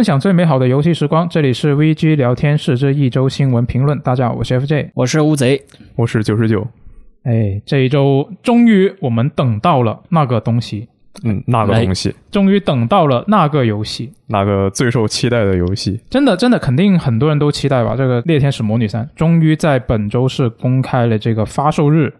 分享最美好的游戏时光，这里是 VG 聊天室之一周新闻评论。大家好，我是 FJ，我是乌贼，我是九十九。哎，这一周终于我们等到了那个东西，嗯，那个东西，终于等到了那个游戏，那个最受期待的游戏。真的，真的，肯定很多人都期待吧？这个《猎天使魔女三》终于在本周是公开了这个发售日，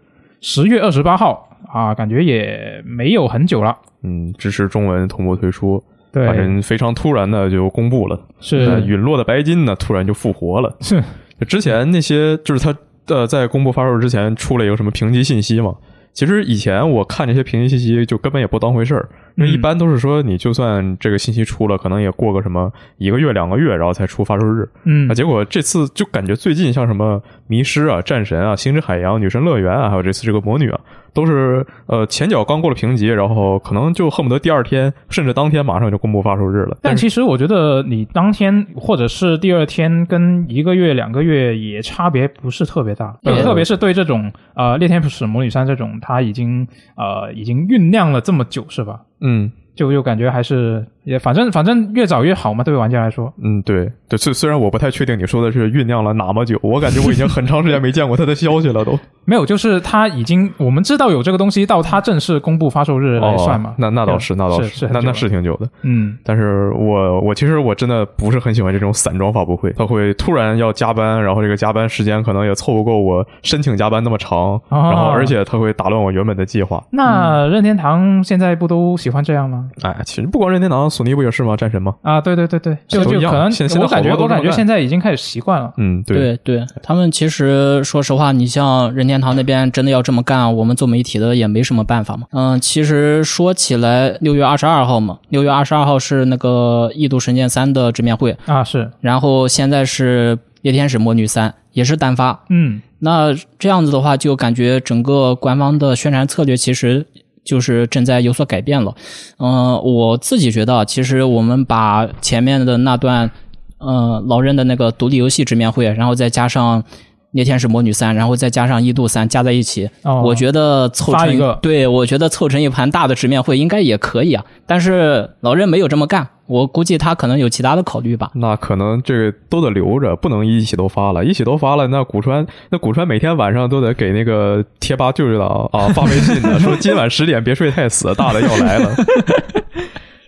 十月二十八号啊，感觉也没有很久了。嗯，支持中文同步推出。对，反正非常突然的就公布了，是陨落的白金呢，突然就复活了。是，之前那些就是他呃在公布发售之前出了一个什么评级信息嘛？其实以前我看这些评级信息就根本也不当回事儿，因为一般都是说你就算这个信息出了，可能也过个什么一个月两个月，然后才出发售日。嗯，啊，结果这次就感觉最近像什么迷失啊、战神啊、星之海洋、女神乐园啊，还有这次这个魔女啊。都是呃前脚刚过了评级，然后可能就恨不得第二天甚至当天马上就公布发售日了。但其实我觉得你当天或者是第二天跟一个月两个月也差别不是特别大，特别是对这种呃《猎天使魔女三》这种，它已经呃已经酝酿了这么久，是吧？嗯。就就感觉还是也反正反正越早越好嘛，对玩家来说。嗯，对对，虽虽然我不太确定你说的是酝酿了哪么久，我感觉我已经很长时间没见过他的消息了，都 没有，就是他已经我们知道有这个东西，到他正式公布发售日来算嘛。那那倒是，那倒是，那那是挺久的。嗯，但是我我其实我真的不是很喜欢这种散装发布会，他会突然要加班，然后这个加班时间可能也凑不够我申请加班那么长，然后而且他会打乱我原本的计划。那任天堂现在不都喜欢这样吗？哎，其实不。光任天堂，索尼不也是吗？战神吗？啊，对对对对，就就可能我感觉我感觉现在已经开始习惯了。嗯，对对，他们其实说实话，你像任天堂那边真的要这么干，我们做媒体的也没什么办法嘛。嗯，其实说起来，六月二十二号嘛，六月二十二号是那个《异度神剑三》的直面会啊，是。然后现在是《猎天使魔女三》，也是单发。嗯，那这样子的话，就感觉整个官方的宣传策略其实。就是正在有所改变了，嗯，我自己觉得，其实我们把前面的那段，嗯，老任的那个独立游戏直面会，然后再加上。猎天是魔女三，然后再加上一度三加在一起，我觉得凑成一个，对我觉得凑成一盘大的直面会应该也可以啊。但是老任没有这么干，我估计他可能有其他的考虑吧。那可能这个都得留着，不能一起都发了，一起都发了，那古川那古川每天晚上都得给那个贴吧舅舅党啊发微信的，说今晚十点别睡太死，大的要来了。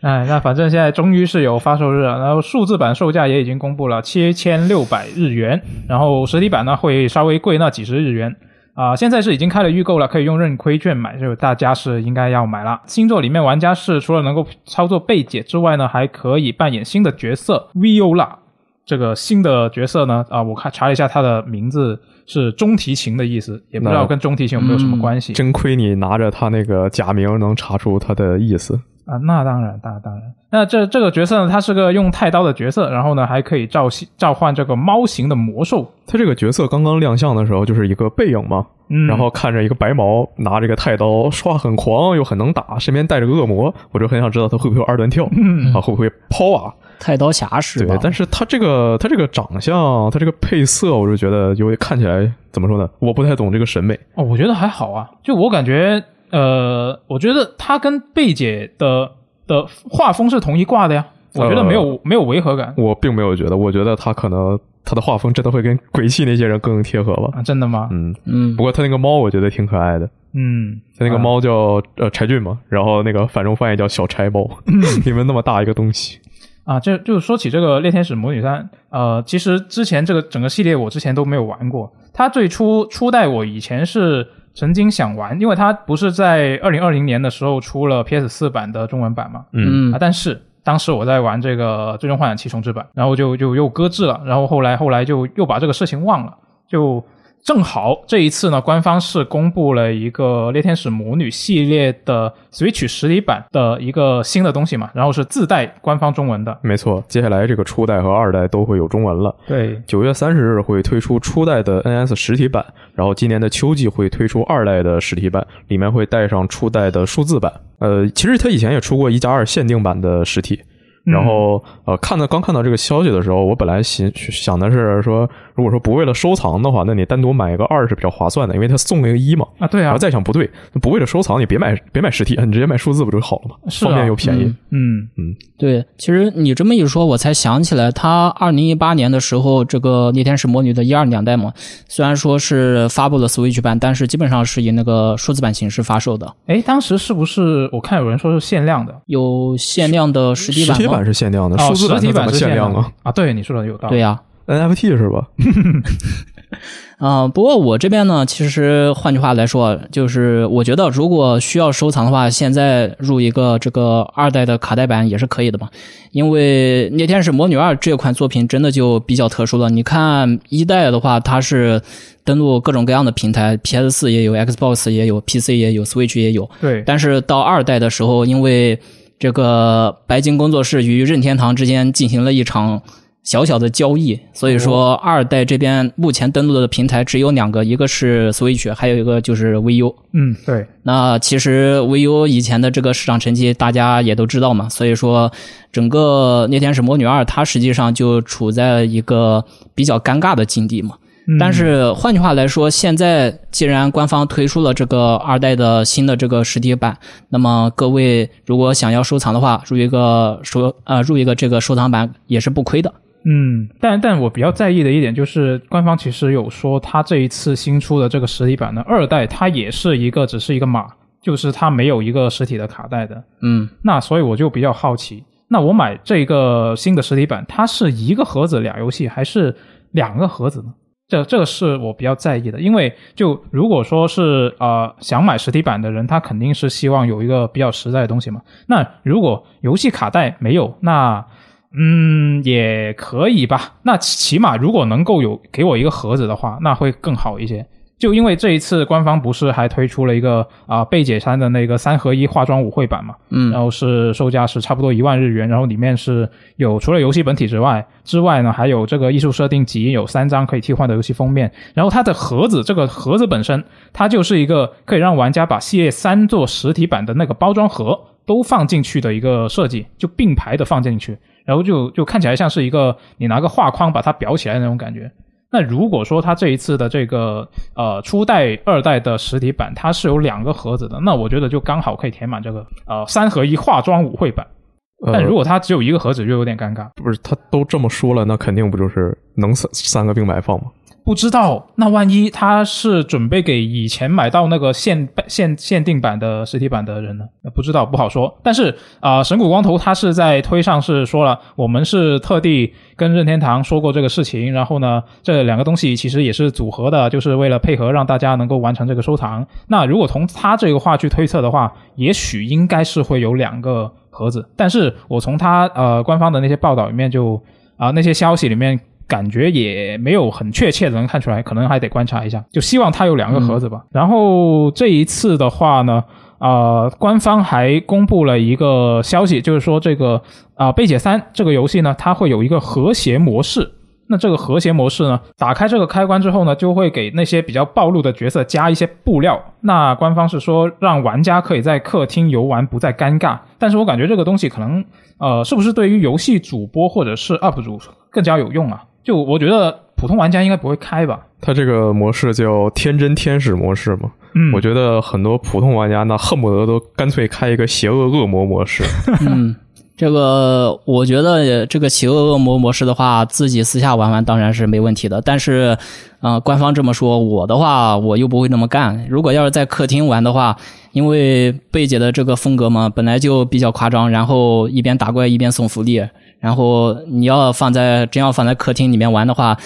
哎，那反正现在终于是有发售日了，然后数字版售价也已经公布了，七千六百日元，然后实体版呢会稍微贵那几十日元啊。现在是已经开了预购了，可以用认亏券买，就大家是应该要买了。星座里面玩家是除了能够操作贝姐之外呢，还可以扮演新的角色 Viola。这个新的角色呢，啊，我看查了一下，他的名字是中提琴的意思，也不知道跟中提琴有没有什么关系。真亏你拿着他那个假名能查出他的意思。啊，那当然，那当然。那这这个角色呢，他是个用太刀的角色，然后呢，还可以召召唤这个猫型的魔兽。他这个角色刚刚亮相的时候，就是一个背影嘛，然后看着一个白毛拿这个太刀，说话很狂，又很能打，身边带着个恶魔，我就很想知道他会不会二段跳，嗯啊，会不会抛啊？太刀侠是吧？对，但是他这个他这个长相，他这个配色，我就觉得有看起来怎么说呢？我不太懂这个审美。哦，我觉得还好啊，就我感觉。呃，我觉得他跟贝姐的的画风是同一挂的呀，我觉得没有没有违和感。我并没有觉得，我觉得他可能他的画风真的会跟鬼泣那些人更贴合吧？啊，真的吗？嗯嗯。不过他那个猫，我觉得挺可爱的。嗯，他那个猫叫呃柴俊嘛，然后那个反中翻译叫小柴猫，你们那么大一个东西啊，就就说起这个猎天使魔女三，呃，其实之前这个整个系列我之前都没有玩过，它最初初代我以前是。曾经想玩，因为它不是在二零二零年的时候出了 PS 四版的中文版嘛，嗯啊，但是当时我在玩这个《最终幻想七重置版》，然后就就又搁置了，然后后来后来就又把这个事情忘了，就。正好这一次呢，官方是公布了一个《猎天使魔女》系列的 Switch 实体版的一个新的东西嘛，然后是自带官方中文的。没错，接下来这个初代和二代都会有中文了。对，九月三十日会推出初代的 NS 实体版，然后今年的秋季会推出二代的实体版，里面会带上初代的数字版。呃，其实它以前也出过一加二限定版的实体。然后，呃，看到刚看到这个消息的时候，我本来想想的是说，如果说不为了收藏的话，那你单独买一个二是比较划算的，因为它送了一个一嘛。啊，对啊然后，再想不对，不为了收藏，你别买别买实体，你直接买数字不就好了吗？是啊方便又便宜。嗯嗯对，其实你这么一说，我才想起来，他二零一八年的时候，这个《逆天使魔女》的一二两代嘛，虽然说是发布了 Switch 版，但是基本上是以那个数字版形式发售的，哎，当时是不是我看有人说是限量的？有限量的实体版吗？实体版是限量的，哦，数字版是限量啊啊？对，你说的有道理。对呀、？NFT 是吧？嗯、不过我这边呢，其实换句话来说，就是我觉得如果需要收藏的话，现在入一个这个二代的卡带版也是可以的嘛。因为《猎天使魔女二》这款作品真的就比较特殊了。你看一代的话，它是登录各种各样的平台，PS 四也有，Xbox 也有，PC 也有，Switch 也有。对，但是到二代的时候，因为这个白金工作室与任天堂之间进行了一场小小的交易，所以说二代这边目前登录的平台只有两个，一个是 Switch，还有一个就是 VU。嗯，对，那其实 VU 以前的这个市场成绩大家也都知道嘛，所以说整个《猎天使魔女二》它实际上就处在一个比较尴尬的境地嘛。嗯但是换句话来说，现在既然官方推出了这个二代的新的这个实体版，那么各位如果想要收藏的话，入一个收呃入一个这个收藏版也是不亏的。嗯，但但我比较在意的一点就是，官方其实有说，它这一次新出的这个实体版的二代，它也是一个只是一个码，就是它没有一个实体的卡带的。嗯，那所以我就比较好奇，那我买这个新的实体版，它是一个盒子俩游戏，还是两个盒子呢？这这个是我比较在意的，因为就如果说是呃想买实体版的人，他肯定是希望有一个比较实在的东西嘛。那如果游戏卡带没有，那嗯也可以吧。那起码如果能够有给我一个盒子的话，那会更好一些。就因为这一次官方不是还推出了一个啊、贝姐山的那个三合一化妆舞会版嘛，嗯然后是售价是差不多一万日元，然后里面是有除了游戏本体之外之外呢，还有这个艺术设定集，有三张可以替换的游戏封面，然后它的盒子这个盒子本身，它就是一个可以让玩家把系列三座实体版的那个包装盒都放进去的一个设计，就并排的放进去，然后就就看起来像是一个你拿个画框把它裱起来的那种感觉。那如果说它这一次的这个呃初代、二代的实体版，它是有两个盒子的，那我觉得就刚好可以填满这个呃三合一化妆舞会版。但呃如果它只有一个盒子，就有点尴尬。不是他都这么说了，那肯定不就是能三三个并排放吗？不知道，那万一他是准备给以前买到那个限限限定版的实体版的人呢？不知道，不好说。但是啊、神谷光头他是在推上是说了，我们是特地跟任天堂说过这个事情，然后呢，这两个东西其实也是组合的，就是为了配合让大家能够完成这个收藏。那如果从他这个话去推测的话，也许应该是会有两个盒子，但是我从他呃官方的那些报道里面就啊、那些消息里面。感觉也没有很确切的能看出来，可能还得观察一下。就希望它有两个盒子吧。然后这一次的话呢，呃，官方还公布了一个消息，就是说这个啊、贝姐三这个游戏呢，它会有一个和谐模式。那这个和谐模式呢，打开这个开关之后呢，就会给那些比较暴露的角色加一些布料。那官方是说让玩家可以在客厅游玩不再尴尬，但是我感觉这个东西可能呃，是不是对于游戏主播或者是 UP 主更加有用啊？就我觉得普通玩家应该不会开吧。它这个模式叫天真天使模式嘛？嗯，我觉得很多普通玩家那恨不得都干脆开一个邪恶恶魔模式。嗯，这个我觉得这个邪恶恶魔模式的话，自己私下玩玩当然是没问题的。但是，呃，官方这么说，我的话我又不会那么干。如果要是在客厅玩的话，因为贝姐的这个风格嘛，本来就比较夸张，然后一边打怪一边送福利，然后你要放在真要放在客厅里面玩的话。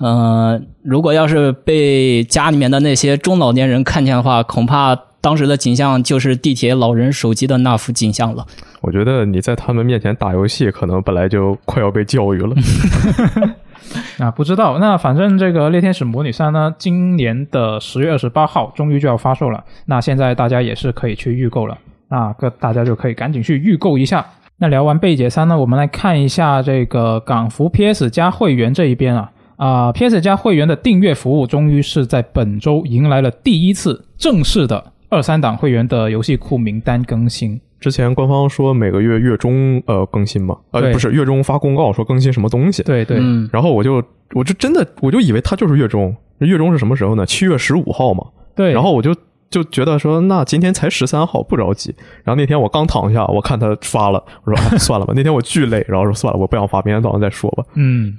呃，如果要是被家里面的那些中老年人看见的话，恐怕当时的景象就是地铁老人手机的那幅景象了。我觉得你在他们面前打游戏，可能本来就快要被教育了。啊，不知道。那反正这个《猎天使魔女三》呢，今年的十月二十八号终于就要发售了。那现在大家也是可以去预购了，那个大家就可以赶紧去预购一下。那聊完贝姐三呢，我们来看一下这个港服 PS 加会员这一边啊。啊、p s 加会员的订阅服务终于是在本周迎来了第一次正式的二三档会员的游戏库名单更新。之前官方说每个月月中呃更新嘛，呃不是月中发公告说更新什么东西，对对，嗯然后我就我就真的我就以为它就是月中，月中是什么时候呢？七月十五号嘛，对，然后我就就觉得说，那今天才十三号，不着急。然后那天我刚躺下，我看他发了，我说、哎、算了吧。那天我巨累，然后说算了，我不想发，明天早上再说吧。嗯，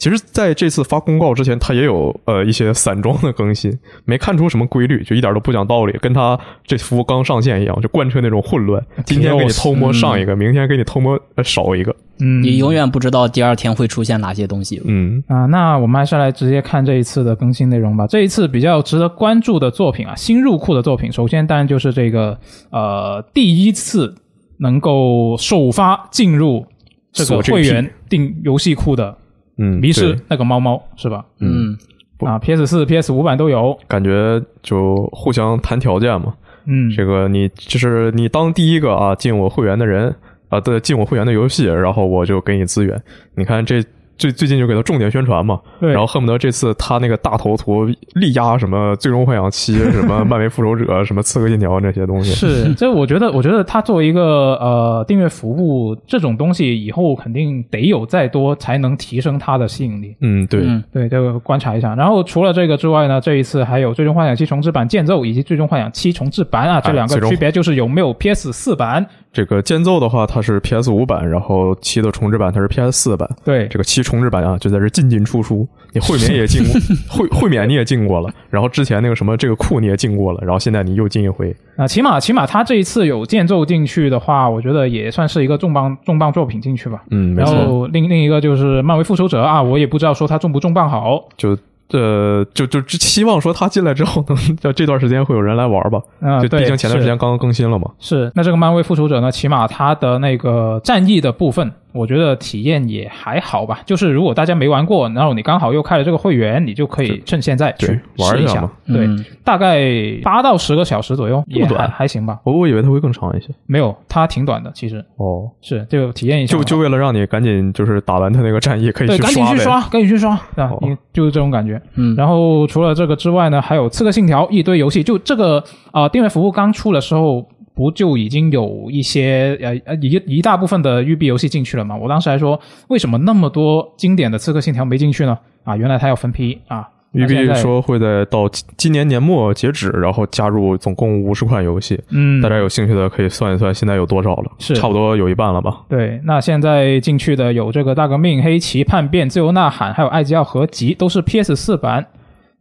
其实在这次发公告之前，他也有呃一些散装的更新，没看出什么规律，就一点都不讲道理，跟他这服务刚上线一样，就贯彻那种混乱。今天给你偷摸上一个，明天给你偷摸呃少一个。嗯，你永远不知道第二天会出现哪些东西。嗯啊，那我们还是来直接看这一次的更新内容吧。这一次比较值得关注的作品啊，新入库的作品，首先当然就是这个呃第一次能够首发进入这个锁这个会员定游戏库的嗯，迷失那个猫猫是吧？嗯，啊，PS 四、PS 五版都有。感觉就互相谈条件嘛。嗯，这个你就是你当第一个啊进我会员的人啊对进我会员的游戏，然后我就给你资源。你看这最最近就给他重点宣传嘛，对，然后恨不得这次他那个大头图力压什么最终幻想七、什么漫威复仇者、什么刺客信条这些东西。是，这我觉得，我觉得他作为一个呃订阅服务这种东西，以后肯定得有再多才能提升它的吸引力。嗯，对，嗯对，这个观察一下。然后除了这个之外呢，这一次还有《最终幻想七重置版》剑奏以及《最终幻想七重置版》啊，这两个区别就是有没有 PS 四版。这个间奏的话，它是 PS 五版，然后七的重置版它是 PS 四版。对，这个七重置版啊，就在这进进出出，你会免也进过，会会免你也进过了，然后之前那个什么这个库你也进过了，然后现在你又进一回，啊，起码起码他这一次有间奏进去的话，我觉得也算是一个重磅重磅作品进去吧。嗯，没然，后另另一个就是漫威复仇者啊，我也不知道说它重不重磅好。就呃，就就只希望说他进来之后能，就这段时间会有人来玩吧。啊，就对毕竟前段时间刚刚更新了嘛。是是那这个漫威复仇者呢，起码它的那个战役的部分，我觉得体验也还好吧。就是如果大家没玩过，然后你刚好又开了这个会员，你就可以趁现在去玩试一下一下。对，嗯大概八到十个小时左右，也还还行吧。我我以为它会更长一些。没有，它挺短的，其实哦，是就体验一下，就就为了让你赶紧就是打完它那个战役，可以对，去赶紧去。刷，赶紧去刷，啊哦，你就是这种感觉。嗯，然后除了这个之外呢，还有《刺客信条》一堆游戏，就这个啊、呃订阅服务刚出的时候，不就已经有一些呃呃一一大部分的育碧游戏进去了吗？我当时还说，为什么那么多经典的《刺客信条》没进去呢？啊，原来它要分批啊。育碧说会在到今今年年末截止，然后加入总共五十款游戏。嗯，大家有兴趣的可以算一算，现在有多少了？是差不多有一半了吧？对，那现在进去的有这个《大革命》《黑旗》《叛变》《自由呐喊》，还有《艾吉奥》合集，都是 PS 四版。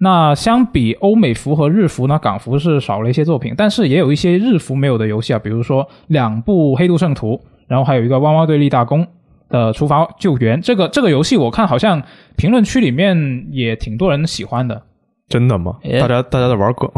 那相比欧美服和日服呢，港服是少了一些作品，但是也有一些日服没有的游戏啊，比如说两部《黑度圣徒》，然后还有一个《汪汪队立大功》的《厨房救援》。这个这个游戏我看好像评论区里面也挺多人喜欢的，真的吗？哎大家大家在玩梗。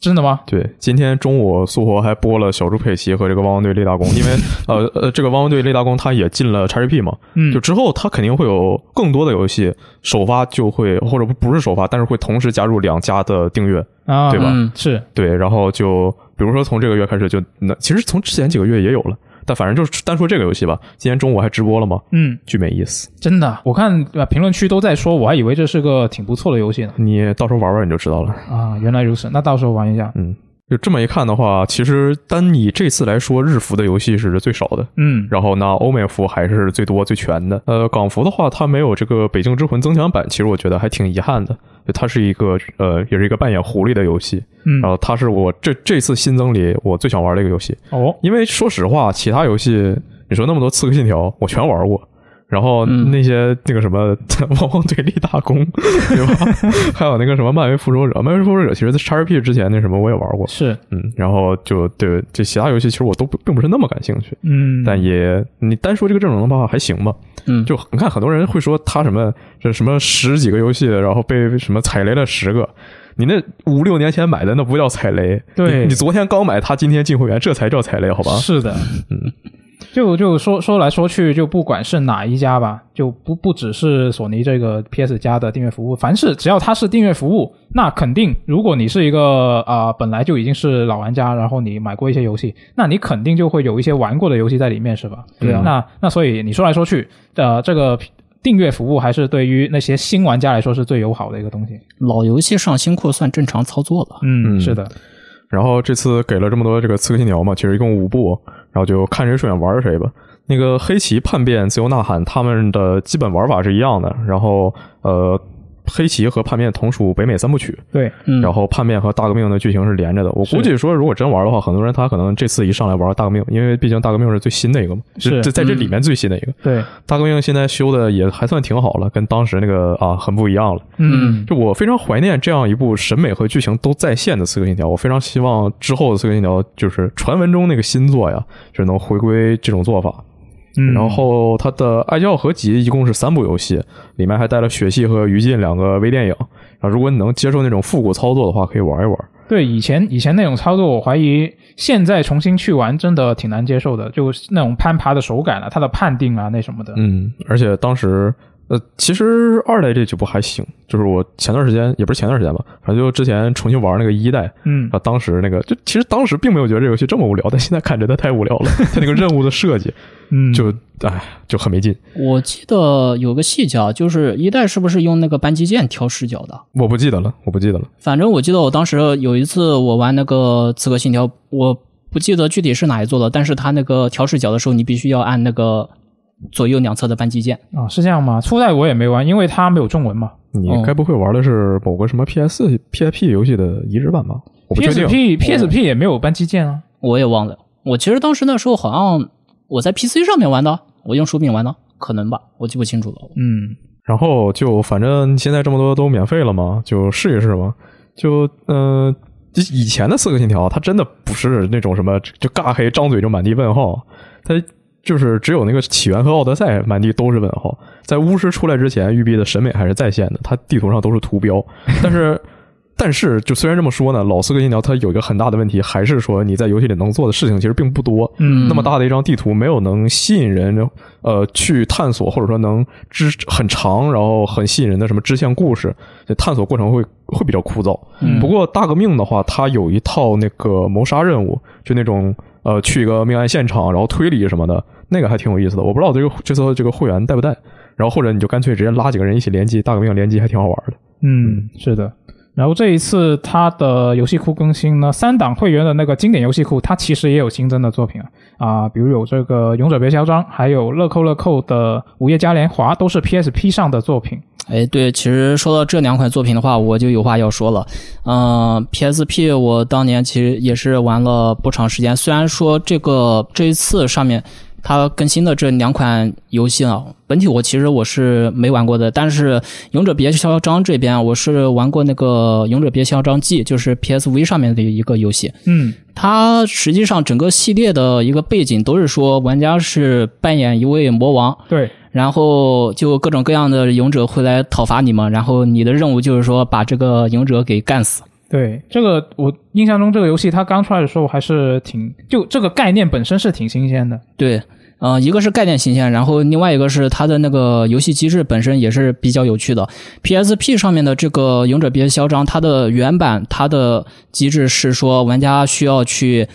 真的吗？对，今天中午苏活还播了小猪佩奇和这个汪汪队立大功，因为 呃呃，这个汪汪队立大功他也进了 XGP 嘛，嗯，就之后他肯定会有更多的游戏首发就会或者不不是首发，但是会同时加入两家的订阅，啊，对吧？嗯是，对，然后就比如说从这个月开始就那其实从之前几个月也有了，但反正就是单说这个游戏吧，今天中午还直播了吗，嗯，巨没意思，真的，我看呃评论区都在说，我还以为这是个挺不错的游戏呢。你到时候玩玩你就知道了。啊，原来如此，那到时候玩一下。嗯，就这么一看的话，其实单以这次来说，日服的游戏是最少的。嗯，然后那，欧美服还是最多最全的。呃，港服的话，它没有这个《北京之魂》增强版，其实我觉得还挺遗憾的。就它是一个呃，也是一个扮演狐狸的游戏。嗯然后它是我这这次新增里我最想玩的一个游戏，哦，因为说实话，其他游戏你说那么多《刺客信条》，我全玩过。然后嗯那些那个什么汪汪队立大功，对吧？还有那个什么漫威复仇者，漫威复仇者其实在 XRP 之前那什么我也玩过，是，嗯，然后就对这其他游戏其实我都并不是那么感兴趣。嗯，但也你单说这个阵容的话还行吧，嗯，就你看很多人会说他什么这什么十几个游戏，然后被什么踩雷了十个，你那五六年前买的那不叫踩雷，对。你你昨天刚买，他今天进会员，这才叫踩雷，好吧？是的，嗯，就就说说来说去，就不管是哪一家吧，就不不只是索尼这个 PS 加的订阅服务，凡是只要它是订阅服务，那肯定，如果你是一个啊、呃本来就已经是老玩家，然后你买过一些游戏，那你肯定就会有一些玩过的游戏在里面，是吧？对啊那那所以你说来说去，呃，这个订阅服务还是对于那些新玩家来说是最友好的一个东西。老游戏上新库算正常操作了。嗯，嗯是的，然后这次给了这么多这个刺客信条嘛，其实一共五部，然后就看谁顺眼玩谁吧。那个黑棋、叛变、自由呐喊，他们的基本玩法是一样的。然后，呃，黑旗和叛变同属北美三部曲，对，嗯，然后叛变和大革命的剧情是连着的。我估计说，如果真玩的话，很多人他可能这次一上来玩大革命，因为毕竟大革命是最新的一个嘛，是这在这里面最新的一个。对，大革命现在修的也还算挺好了，跟当时那个啊很不一样了。嗯，就我非常怀念这样一部审美和剧情都在线的《刺客信条》，我非常希望之后的《刺客信条》就是传闻中那个新作呀，就是能回归这种做法。嗯然后它的《爱教合集》一共是三部游戏，里面还带了《血系》和《余烬》两个微电影。啊如果你能接受那种复古操作的话，可以玩一玩。对以前以前那种操作，我怀疑现在重新去玩真的挺难接受的，就是那种攀爬的手感啊，它的判定啊那什么的。嗯，而且当时。呃，其实二代这几部还行，就是我前段时间也不是前段时间吧，反正就之前重新玩那个一代，嗯啊，当时那个就其实当时并没有觉得这游戏这么无聊，但现在看真的太无聊了。它那个任务的设计 嗯，就哎就很没劲。我记得有个细节啊，就是一代是不是用那个扳机键调视角的？我不记得了，我不记得了。反正我记得我当时有一次我玩那个《刺客信条》，我不记得具体是哪一座了，但是它那个调视角的时候，你必须要按那个左右两侧的扳机键。啊是这样吗？初代我也没玩，因为它没有中文嘛。你哦该不会玩的是某个什么 PS、PSP 游戏的移植版吧？我不确定。PSP PSP 也没有扳机键啊。我也忘了，我其实当时那时候好像我在 PC 上面玩的，我用手柄玩的，可能吧，我记不清楚了。嗯然后就反正现在这么多都免费了嘛，就试一试嘛。就嗯、呃以前的《四个信条》它真的不是那种什么就尬黑张嘴就满地问号，它就是只有那个起源和奥德赛满地都是问号。在巫师出来之前，育碧的审美还是在线的，它地图上都是图标，但是。但是，就虽然这么说呢，老四个信条它有一个很大的问题，还是说你在游戏里能做的事情其实并不多。嗯那么大的一张地图没有能吸引人，呃，去探索，或者说能支很长，然后很吸引人的什么支线故事，这探索过程会会比较枯燥。嗯不过大革命的话，它有一套那个谋杀任务，就那种呃去一个命案现场，然后推理什么的，那个还挺有意思的。我不知道这个这次这个会员带不带，然后或者你就干脆直接拉几个人一起联机，大革命联机还挺好玩的。嗯，是的。然后这一次它的游戏库更新呢，三档会员的那个经典游戏库，它其实也有新增的作品啊啊，比如有这个《勇者别嚣张》，还有乐扣乐扣的《午夜嘉年华》，都是 PSP 上的作品。哎，对，其实说到这两款作品的话，我就有话要说了。嗯、p s p 我当年其实也是玩了不长时间，虽然说这个这一次上面它更新的这两款游戏啊，本体我其实我是没玩过的，但是《勇者别嚣张》这边我是玩过那个《勇者别嚣张记》，就是 PSV 上面的一个游戏。嗯它实际上整个系列的一个背景都是说，玩家是扮演一位魔王，对，然后就各种各样的勇者会来讨伐你嘛，然后你的任务就是说把这个勇者给干死。对，这个我印象中这个游戏它刚出来的时候还是挺，就这个概念本身是挺新鲜的。对，呃，一个是概念新鲜，然后另外一个是它的那个游戏机制本身也是比较有趣的。PSP 上面的这个《勇者别嚣张》，它的原版它的机制是说玩家需要去。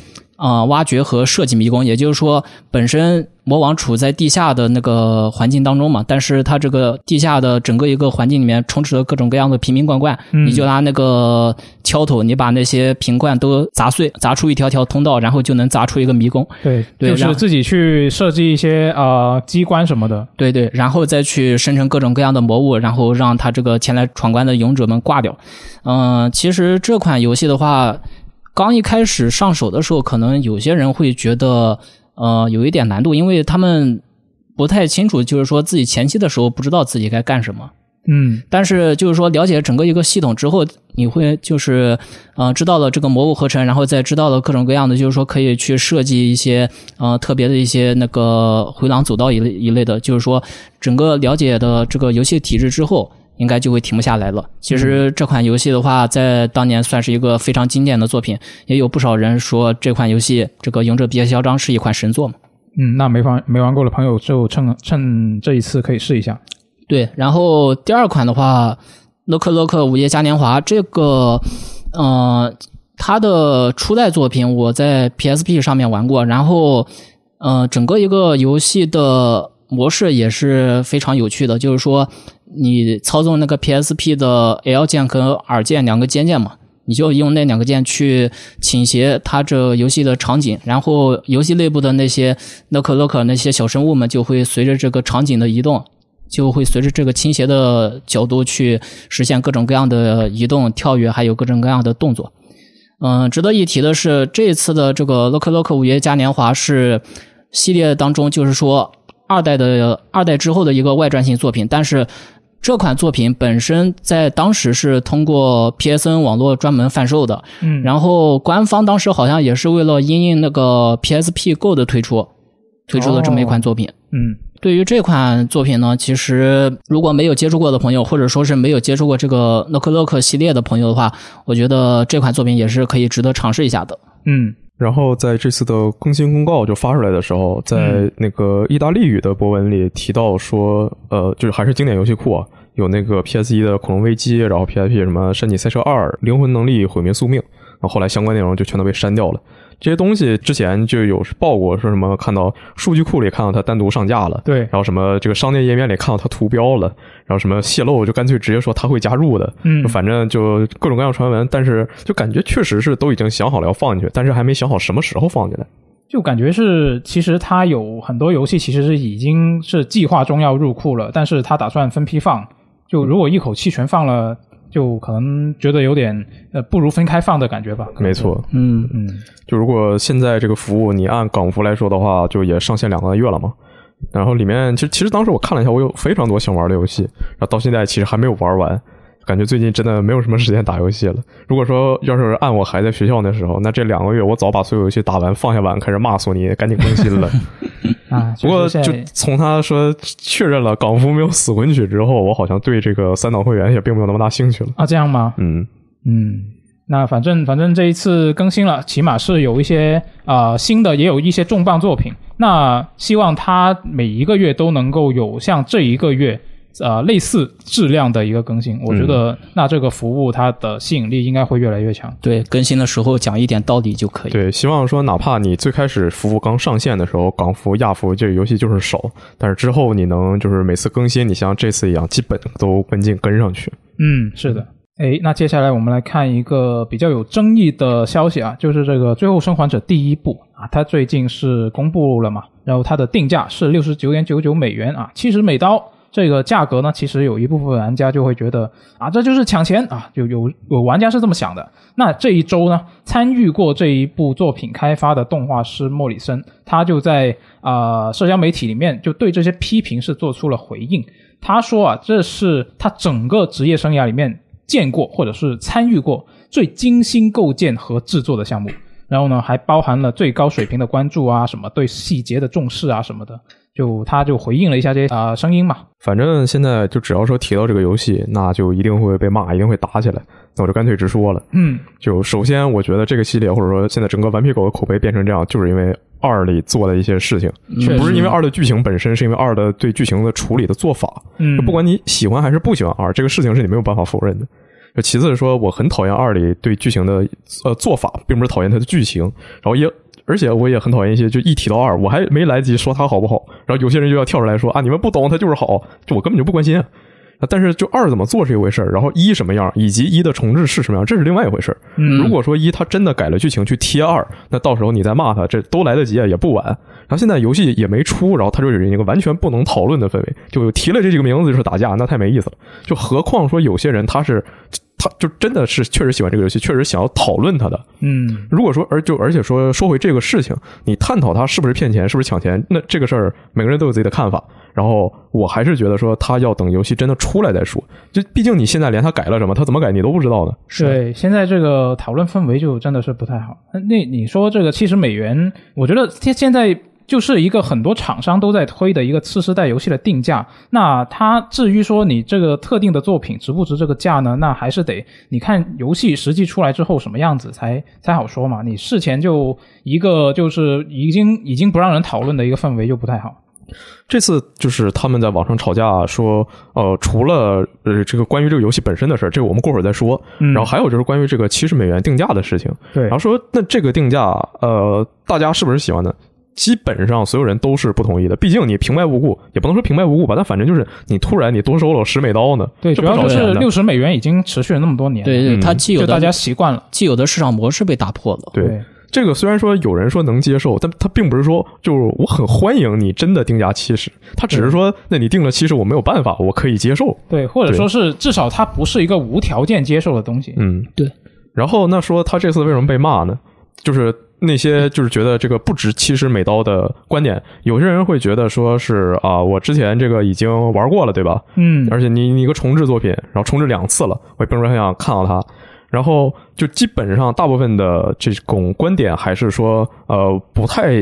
啊、挖掘和设计迷宫，也就是说，本身魔王处在地下的那个环境当中嘛，但是它这个地下的整个一个环境里面充斥着各种各样的瓶瓶罐罐，嗯你就拿那个锹头，你把那些瓶罐都砸碎，砸出一条条通道，然后就能砸出一个迷宫。对，对就是自己去设计一些呃机关什么的。对对，然后再去生成各种各样的魔物，然后让他这个前来闯关的勇者们挂掉。嗯、其实这款游戏的话，刚一开始上手的时候，可能有些人会觉得呃有一点难度，因为他们不太清楚，就是说自己前期的时候不知道自己该干什么。嗯但是就是说了解整个一个系统之后，你会就是呃知道了这个魔物合成，然后再知道了各种各样的，就是说可以去设计一些呃特别的一些那个回廊走道一类一类的，就是说整个了解的这个游戏体制之后。应该就会停不下来了。其实这款游戏的话，在当年算是一个非常经典的作品，也有不少人说这款游戏这个《勇者别嚣张》是一款神作嘛。嗯，那没玩没玩过的朋友就趁趁这一次可以试一下。对，然后第二款的话，洛克洛克午夜嘉年华这个，呃，它的初代作品我在 PSP 上面玩过，然后，呃，整个一个游戏的模式也是非常有趣的，就是说你操纵那个 PSP 的 L 键和 R 键两个尖键嘛。你就用那两个键去倾斜它这游戏的场景，然后游戏内部的那些乐可乐可那些小生物们就会随着这个场景的移动，就会随着这个倾斜的角度去实现各种各样的移动、跳跃，还有各种各样的动作。嗯，值得一提的是，这次的这个《洛克洛克五月嘉年华》是系列当中，就是说二代的二代之后的一个外传性作品，但是这款作品本身在当时是通过 PSN 网络专门贩售的，嗯，然后官方当时好像也是为了因应那个 PSP Go 的推出，推出了这么一款作品。嗯对于这款作品呢，其实如果没有接触过的朋友，或者说是没有接触过这个乐克洛克系列的朋友的话，我觉得这款作品也是可以值得尝试一下的。嗯然后在这次的更新公告就发出来的时候，在那个意大利语的博文里提到说，呃，就是还是经典游戏库啊，有那个 PS 一的《恐龙危机》，然后 PSP 什么《山脊赛车二》《灵魂能力毁灭宿命》，然后后来相关内容就全都被删掉了。这些东西之前就有报过，说什么看到数据库里看到它单独上架了，对然后什么这个商店页面里看到它图标了，然后什么泄露就干脆直接说它会加入的，嗯反正就各种各样传闻，但是就感觉确实是都已经想好了要放进去，但是还没想好什么时候放进来。就感觉是，其实它有很多游戏其实是已经是计划中要入库了，但是它打算分批放。就如果一口气全放了，就可能觉得有点呃不如分开放的感觉吧。没错，嗯，嗯，就如果现在这个服务你按港服来说的话，就也上线两个月了嘛。然后里面其实其实当时我看了一下，我有非常多想玩的游戏，然后到现在其实还没有玩完。感觉最近真的没有什么时间打游戏了。如果说要是按我还在学校那时候，那这两个月我早把所有游戏打完，放下碗开始骂索尼，赶紧更新了。啊，不过就从他说确认了港服没有死魂曲之后，我好像对这个三岛会员也并没有那么大兴趣了。啊这样吗？嗯，嗯，那反正反正这一次更新了，起码是有一些呃新的，也有一些重磅作品。那希望它每一个月都能够有像这一个月呃类似质量的一个更新。我觉得那这个服务它的吸引力应该会越来越强。对，更新的时候讲一点道理就可以。对，希望说哪怕你最开始服务刚上线的时候，港服、亚服这个游戏就是少，但是之后你能就是每次更新，你像这次一样，基本都跟进跟上去。嗯，是的。诶，那接下来我们来看一个比较有争议的消息啊，就是这个《最后生还者》第一部啊，它最近是公布了嘛，然后它的定价是六十九点九九美元啊，七十美刀。这个价格呢，其实有一部分玩家就会觉得啊，这就是抢钱啊，就有有玩家是这么想的。那这一周呢，参与过这一部作品开发的动画师莫里森，他就在啊、社交媒体里面就对这些批评是做出了回应。他说啊，这是他整个职业生涯里面见过或者是参与过最精心构建和制作的项目。然后呢，还包含了最高水平的关注啊，什么对细节的重视啊什么的。就他就回应了一下这些啊、声音嘛。反正现在就只要说提到这个游戏，那就一定会被骂，一定会打起来。那我就干脆直说了。嗯就首先，我觉得这个系列或者说现在整个顽皮狗的口碑变成这样，就是因为二里做的一些事情，不是因为二的剧情本身，是因为二的对剧情的处理的做法。嗯，就不管你喜欢还是不喜欢二，这个事情是你没有办法否认的。就其次是说，我很讨厌二里对剧情的呃做法，并不是讨厌它的剧情，然后也而且我也很讨厌一些就一提到二，我还没来得及说它好不好，然后有些人就要跳出来说啊，你们不懂它就是好，就我根本就不关心但是就二怎么做是一回事儿，然后一什么样，以及一的重置是什么样，这是另外一回事如果说一他真的改了剧情去贴二，那到时候你再骂他，这都来得及啊，也不晚。然后现在游戏也没出，然后他就有一个完全不能讨论的氛围，就提了这几个名字就是打架，那太没意思了。就何况说有些人他是，他就真的是确实喜欢这个游戏，确实想要讨论他的。嗯如果说而就而且说说回这个事情，你探讨他是不是骗钱，是不是抢钱，那这个事儿每个人都有自己的看法。然后我还是觉得说他要等游戏真的出来再说，就毕竟你现在连他改了什么，他怎么改你都不知道呢。对，现在这个讨论氛围就真的是不太好。那你说这个七十美元，我觉得现现在就是一个很多厂商都在推的一个次世代游戏的定价。那它至于说你这个特定的作品值不值这个价呢？那还是得你看游戏实际出来之后什么样子才才好说嘛。你事前就一个就是已经已经不让人讨论的一个氛围就不太好。这次就是他们在网上吵架说，呃，除了呃这个关于这个游戏本身的事儿，这个我们过会儿再说。嗯然后还有就是关于这个七十美元定价的事情。对然后说那这个定价，呃，大家是不是喜欢呢？基本上所有人都是不同意的。毕竟你平白无故，也不能说平白无故吧，但反正就是你突然你多收了十美刀呢，对，这主要就是六十美元已经持续了那么多年，对它既有大家习惯了。既有的市场模式被打破了。对。这个虽然说有人说能接受，但他并不是说就是我很欢迎你真的定价七十，他只是说那你定了七十我没有办法，我可以接受。对，或者说是至少它不是一个无条件接受的东西。嗯，对。然后那说他这次为什么被骂呢？就是那些就是觉得这个不值七十美刀的观点，有些人会觉得说是啊，我之前这个已经玩过了，对吧？嗯，而且你你一个重置作品，然后重置两次了，我也并不是很想看到它。然后就基本上大部分的这种观点还是说，呃，不太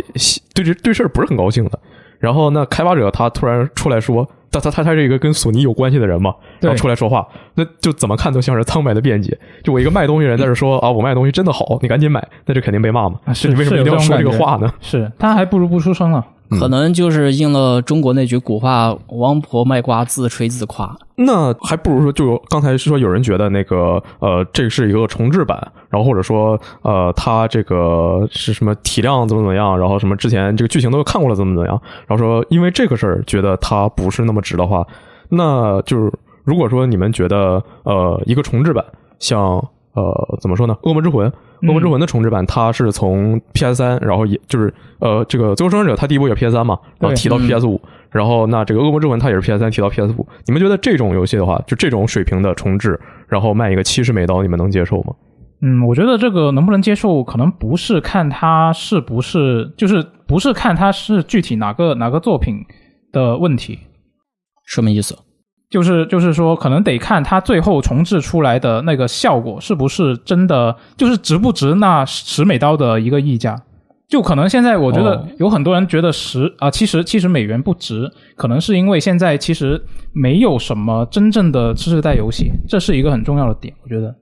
对这对事儿不是很高兴的。然后那开发者他突然出来说，他他他他是一个跟索尼有关系的人嘛，然后出来说话，那就怎么看都像是苍白的辩解。就我一个卖东西人在这说啊，我卖东西真的好，你赶紧买，那就肯定被骂嘛。啊是你为什么一定要说这个话呢？是他还不如不出声了。嗯可能就是应了中国那句古话：“王婆卖瓜，自吹自夸。那还不如说，就刚才是说有人觉得那个呃，这是一个重置版，然后或者说呃，它这个是什么体量怎么怎么样，然后什么之前这个剧情都看过了怎么怎么样，然后说因为这个事儿觉得它不是那么值的话，那就是如果说你们觉得呃一个重置版像呃怎么说呢，《恶魔之魂》。恶魔之魂的重置版，它是从 PS 三，然后也就是呃，这个最后生还者，它第一部也是 PS 三嘛，然后提到嗯 PS 五、然后那这个恶魔之魂它也是 PS 三提到 PS 五，你们觉得这种游戏的话，就这种水平的重置，然后卖一个七十美刀，你们能接受吗？嗯，我觉得这个能不能接受，可能不是看它是不是，就是不是看它是具体哪个哪个作品的问题，”什么意思？就是就是说，可能得看它最后重置出来的那个效果是不是真的，就是值不值那十美刀的一个溢价。就可能现在我觉得哦有很多人觉得十啊七十七十美元不值，可能是因为现在其实没有什么真正的次世代游戏，这是一个很重要的点。我觉得，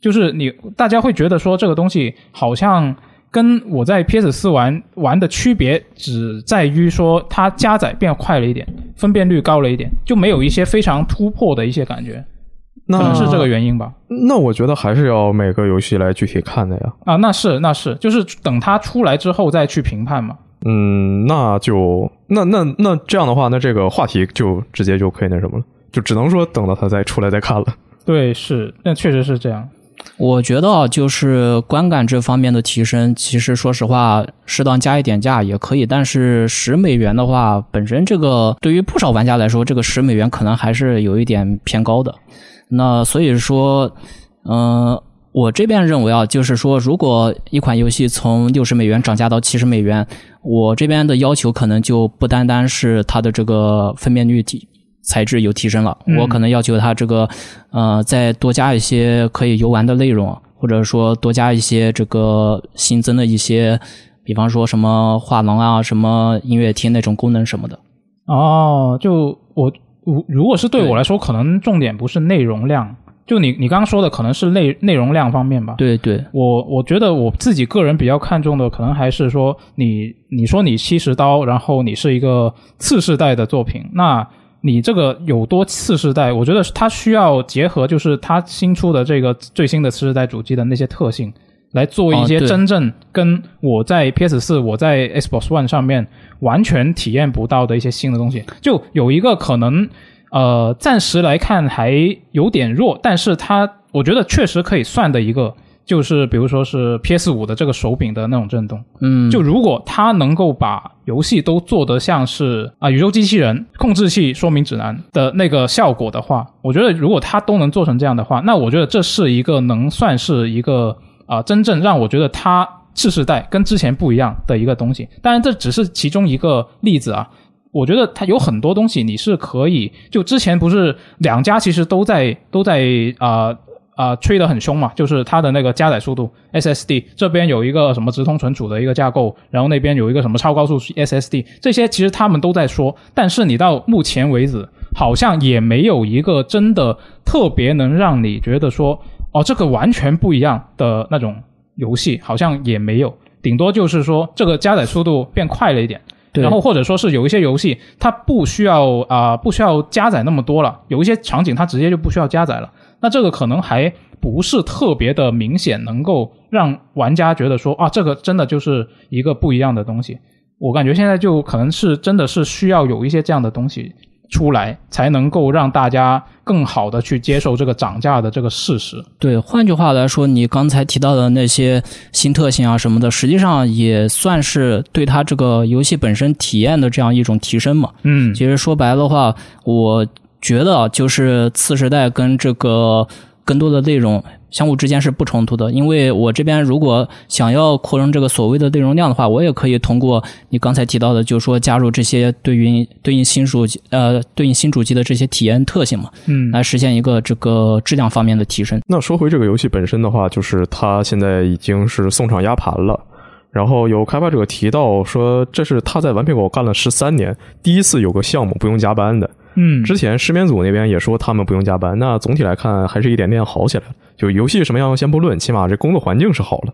就是你大家会觉得说这个东西好像跟我在 PS 四玩玩的区别只在于说它加载变快了一点，分辨率高了一点，就没有一些非常突破的一些感觉，可能是这个原因吧。那我觉得还是要每个游戏来具体看的呀。啊，那是那是，就是等它出来之后再去评判嘛。嗯，那就那那那这样的话，那这个话题就直接就可以那什么了，就只能说等到它再出来再看了。对，是，那确实是这样。我觉得啊，就是观感这方面的提升，其实说实话，适当加一点价也可以。但是十美元的话，本身这个对于不少玩家来说，这个十美元可能还是有一点偏高的。那所以说，嗯、我这边认为啊，就是说，如果一款游戏从六十美元涨价到七十美元，我这边的要求可能就不单单是它的这个分辨率提材质有提升了，嗯我可能要求它这个呃再多加一些可以游玩的内容，或者说多加一些这个新增的一些，比方说什么画廊啊、什么音乐厅那种功能什么的。哦，就我如如果是对对我来说，可能重点不是内容量，就你你刚刚说的可能是内内容量方面吧。对对，我我觉得我自己个人比较看重的，可能还是说你你说你七十刀，然后你是一个次世代的作品，那你这个有多次世代？我觉得它需要结合就是它新出的这个最新的次世代主机的那些特性，来做一些真正跟我在 PS 四、我在 Xbox One 上面完全体验不到的一些新的东西。就有一个可能，呃，暂时来看还有点弱，但是它我觉得确实可以算的一个，就是比如说是 PS 五的这个手柄的那种震动。嗯，就如果它能够把游戏都做得像是啊、宇宙机器人控制器说明指南的那个效果的话，我觉得如果它都能做成这样的话，那我觉得这是一个能算是一个啊、真正让我觉得它次世代跟之前不一样的一个东西。当然，这只是其中一个例子啊。我觉得它有很多东西你是可以，就之前不是两家其实都在都在啊啊、吹得很凶嘛，就是它的那个加载速度 SSD 这边有一个什么直通存储的一个架构，然后那边有一个什么超高速 SSD，这些其实他们都在说，但是你到目前为止好像也没有一个真的特别能让你觉得说哦这个完全不一样的那种游戏，好像也没有，顶多就是说这个加载速度变快了一点。对然后或者说是有一些游戏它不需要啊、不需要加载那么多了，有一些场景它直接就不需要加载了。那这个可能还不是特别的明显，能够让玩家觉得说啊，这个真的就是一个不一样的东西。我感觉现在就可能是真的是需要有一些这样的东西出来，才能够让大家更好的去接受这个涨价的这个事实。对，换句话来说，你刚才提到的那些新特性啊什么的，实际上也算是对它这个游戏本身体验的这样一种提升嘛。嗯，其实说白了的话，我觉得就是次时代跟这个更多的内容相互之间是不冲突的，因为我这边如果想要扩容这个所谓的内容量的话，我也可以通过你刚才提到的，就是说加入这些对于对应新主机呃对应新主机的这些体验特性嘛，嗯，来实现一个这个质量方面的提升。那说回这个游戏本身的话，就是它现在已经是送厂压盘了。然后有开发者提到说，这是他在顽皮狗干了十三年，第一次有个项目不用加班的。嗯，之前失眠组那边也说他们不用加班，那总体来看还是一点点好起来了。就游戏什么样先不论，起码这工作环境是好了。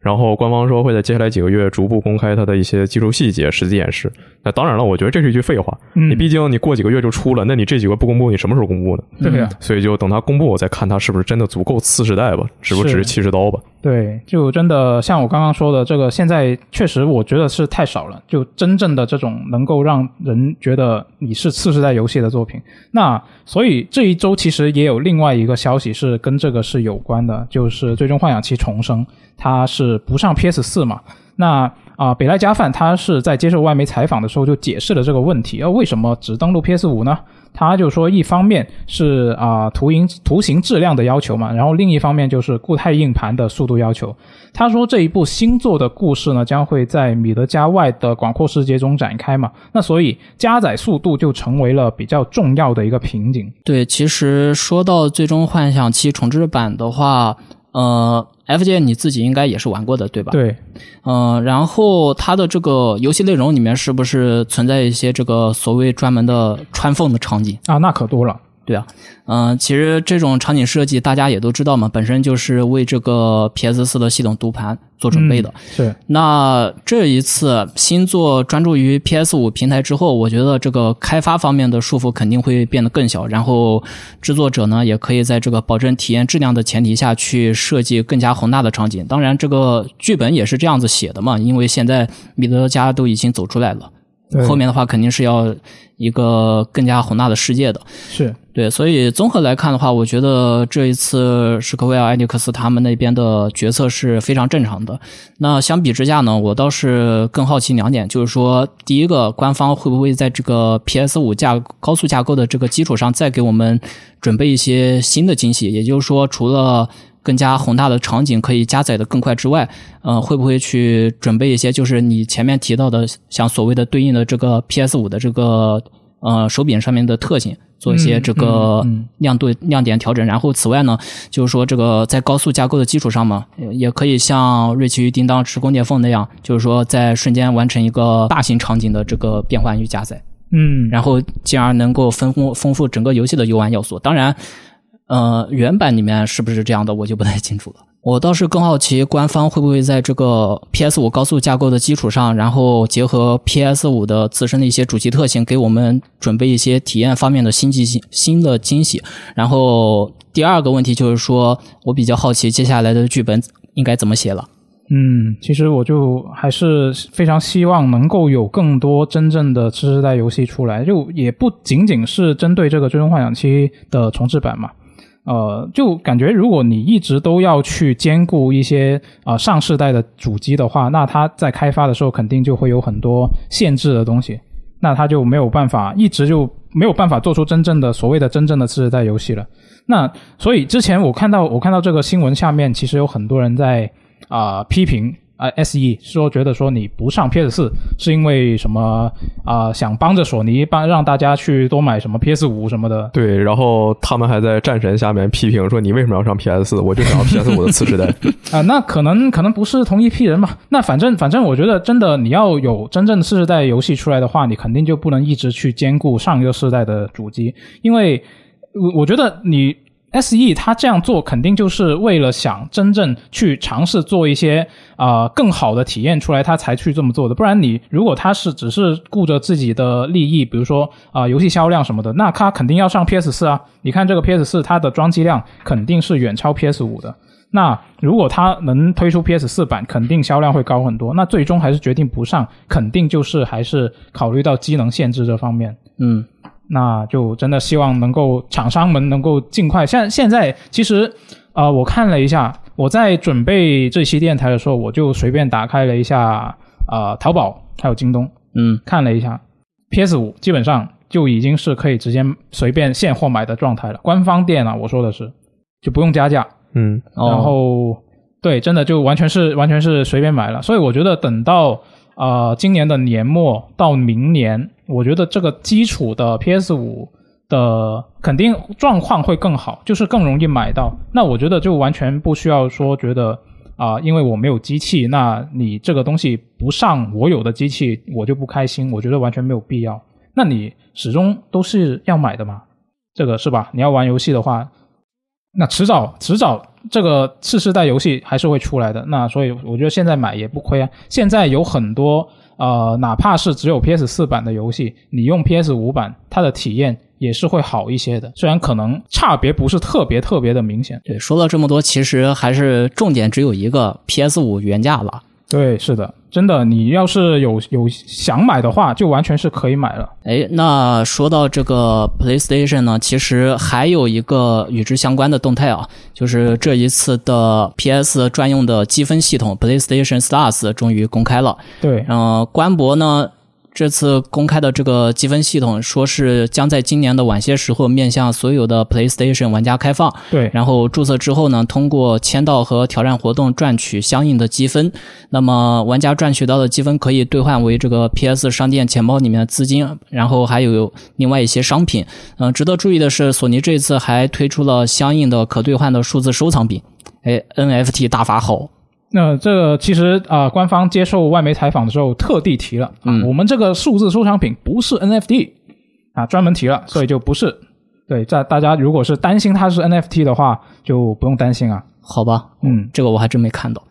然后官方说会在接下来几个月逐步公开它的一些技术细节、实际演示。那当然了，我觉得这是一句废话。嗯你毕竟你过几个月就出了，那你这几个不公布，你什么时候公布呢？对呀、所以就等它公布，我再看它是不是真的足够次世代吧，值不值是七十刀吧。对，就真的像我刚刚说的，这个现在确实我觉得是太少了。就真正的这种能够让人觉得你是次世代游戏的作品，那所以这一周其实也有另外一个消息是跟这个是有关的，就是《最终幻想七重生》，它是不上 PS 四嘛？那啊、北濑加范他是在接受外媒采访的时候就解释了这个问题，啊，为什么只登录 PS 五呢？他就说，一方面是啊、图形图形质量的要求嘛，然后另一方面就是固态硬盘的速度要求。他说这一部新作的故事呢，将会在米德加外的广阔世界中展开嘛，那所以加载速度就成为了比较重要的一个瓶颈。对，其实说到《最终幻想七重置版》的话，呃，F 界你自己应该也是玩过的，对吧？。对，嗯、然后它的这个游戏内容里面是不是存在一些这个所谓专门的穿缝的场景？啊，那可多了。对啊，嗯、其实这种场景设计大家也都知道嘛，本身就是为这个 PS 四的系统读盘做准备的。嗯是，那这一次新作专注于 PS 五平台之后，我觉得这个开发方面的束缚肯定会变得更小，然后制作者呢也可以在这个保证体验质量的前提下去设计更加宏大的场景。当然，这个剧本也是这样子写的嘛，因为现在米德加都已经走出来了，对后面的话肯定是要一个更加宏大的世界的。是，对，所以综合来看的话，我觉得这一次史克威尔艾尼克斯他们那边的决策是非常正常的。那相比之下呢，我倒是更好奇两点，就是说，第一个，官方会不会在这个 PS 五架高速架构的这个基础上，再给我们准备一些新的惊喜？也就是说，除了更加宏大的场景可以加载的更快之外，呃，会不会去准备一些就是你前面提到的，像所谓的对应的这个 PS 五的这个呃手柄上面的特性，做一些这个亮度、亮点调整。然后此外呢，就是说这个在高速架构的基础上嘛，呃也可以像瑞奇与叮当、时空裂缝那样，就是说在瞬间完成一个大型场景的这个变换与加载。嗯，然后进而能够丰富丰富整个游戏的游玩要素。当然，呃，原版里面是不是这样的，我就不太清楚了。我倒是更好奇，官方会不会在这个 PS 五高速架构的基础上，然后结合 PS 五的自身的一些主机特性，给我们准备一些体验方面的新惊、新的惊喜。然后第二个问题就是说，我比较好奇接下来的剧本应该怎么写了。嗯，其实我就还是非常希望能够有更多真正的次世代游戏出来，就也不仅仅是针对这个《最终幻想七》的重置版嘛。呃，就感觉如果你一直都要去兼顾一些啊、上世代的主机的话，那它在开发的时候肯定就会有很多限制的东西，那它就没有办法一直就没有办法做出真正的所谓的真正的次世代游戏了。那所以之前我看到我看到这个新闻下面，其实有很多人在啊、批评啊、SE 说觉得说你不上 PS 四是因为什么啊、想帮着索尼帮让大家去多买什么 PS 五什么的。对，然后他们还在战神下面批评说你为什么要上 PS 四？我就想要 PS 五的次世代。啊、那可能可能不是同一批人嘛。那反正反正，我觉得真的你要有真正的次世代游戏出来的话，你肯定就不能一直去兼顾上一个世代的主机，因为我我觉得你 S E 它这样做肯定就是为了想真正去尝试做一些啊、更好的体验出来，他才去这么做的。不然你如果他是只是顾着自己的利益，比如说啊、游戏销量什么的，那他肯定要上 PS 四啊。你看这个 PS 四它的装机量肯定是远超 PS 五的。那如果它能推出 PS 四版，肯定销量会高很多。那最终还是决定不上，肯定就是还是考虑到机能限制这方面。嗯那就真的希望能够厂商们能够尽快。现现在其实，呃，我看了一下，我在准备这期电台的时候，我就随便打开了一下，呃，淘宝还有京东嗯看了一下，PS 五基本上就已经是可以直接随便现货买的状态了。官方店啊，我说的是就不用加价，嗯，哦然后对，真的就完全是完全是随便买了。所以我觉得等到呃今年的年末到明年，我觉得这个基础的 PS 五的肯定状况会更好，就是更容易买到。那我觉得就完全不需要说觉得啊、因为我没有机器，那你这个东西不上我有的机器，我就不开心。我觉得完全没有必要。那你始终都是要买的嘛，这个是吧？你要玩游戏的话，那迟早迟早这个次世代游戏还是会出来的。那所以我觉得现在买也不亏啊。现在有很多呃，哪怕是只有 PS 四版的游戏，你用 PS 五版，它的体验也是会好一些的。虽然可能差别不是特别特别的明显。对，说了这么多，其实还是重点只有一个，PS 五原价了。对，是的，真的，你要是有有想买的话，就完全是可以买了。哎，那说到这个 PlayStation 呢，其实还有一个与之相关的动态啊，就是这一次的 PS 专用的积分系统 PlayStation Stars 终于公开了。对，呃，官博呢这次公开的这个积分系统，说是将在今年的晚些时候面向所有的 PlayStation 玩家开放。对，然后注册之后呢，通过签到和挑战活动赚取相应的积分。那么玩家赚取到的积分可以兑换为这个 PS 商店钱包里面的资金，然后还有另外一些商品。嗯、值得注意的是，索尼这次还推出了相应的可兑换的数字收藏品。哎，NFT 大法好。那这个其实啊、呃官方接受外媒采访的时候特地提了，啊嗯我们这个数字收藏品不是 NFT 啊，专门提了，所以就不是。对，在大家如果是担心它是 NFT 的话，就不用担心啊。好吧，嗯，这个我还真没看到。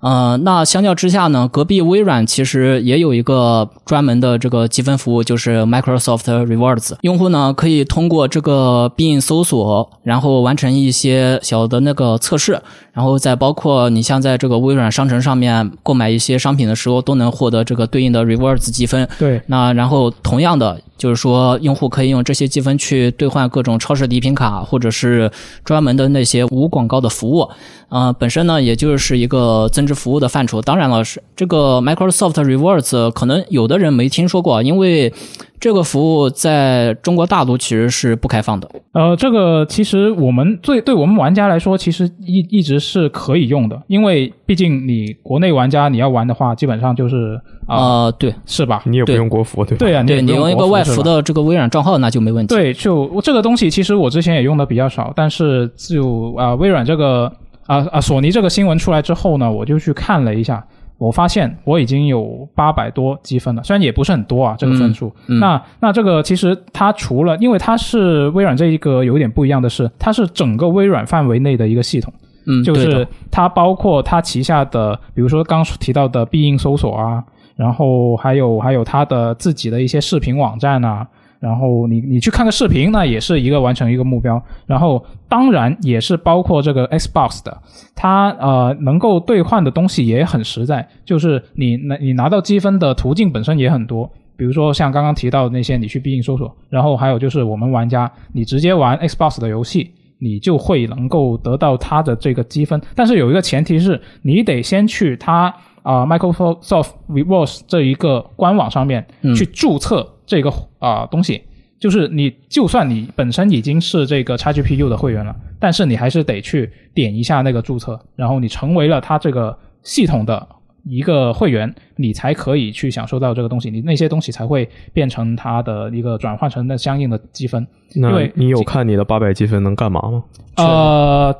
呃，那相较之下呢，隔壁微软其实也有一个专门的这个积分服务，就是 Microsoft Rewards。用户呢可以通过这个必应搜索，然后完成一些小的那个测试，然后再包括你像在这个微软商城上面购买一些商品的时候，都能获得这个对应的 Rewards 积分。对，那然后同样的，就是说用户可以用这些积分去兑换各种超市礼品卡，或者是专门的那些无广告的服务。呃，本身呢，也就是一个增值服务的范畴。当然了，是这个 Microsoft Rewards，可能有的人没听说过，因为这个服务在中国大陆其实是不开放的。呃，这个其实我们对对我们玩家来说，其实一一直是可以用的，因为毕竟你国内玩家你要玩的话，基本上就是啊、呃，对是吧？你也不用国服，对吧？对啊，对，你用一个外服的这个微软账号，那就没问题。对，就这个东西，其实我之前也用的比较少，但是就啊、微软这个啊啊索尼这个新闻出来之后呢，我就去看了一下，我发现我已经有八百多积分了，虽然也不是很多啊，这个分数。嗯那那这个其实它除了，因为它是微软这一个有点不一样的是，它是整个微软范围内的一个系统。嗯，就是它包括它旗下的，比如说刚提到的必应搜索啊，然后还有还有它的自己的一些视频网站啊，然后你你去看个视频，那也是一个完成一个目标。然后当然也是包括这个 Xbox 的，它呃能够兑换的东西也很实在，就是你拿你拿到积分的途径本身也很多。比如说像刚刚提到的那些，你去必应搜索，然后还有就是我们玩家，你直接玩 Xbox 的游戏，你就会能够得到它的这个积分。但是有一个前提是，你得先去它啊、Microsoft Rewards 这一个官网上面嗯去注册这个啊、东西。就是你，就算你本身已经是这个 XGPU 的会员了，但是你还是得去点一下那个注册，然后你成为了它这个系统的一个会员，你才可以去享受到这个东西，你那些东西才会变成它的一个转换成那相应的积分。因那为你有看你的八百积分能干嘛吗？呃，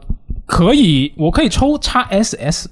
可以，我可以抽 x SS，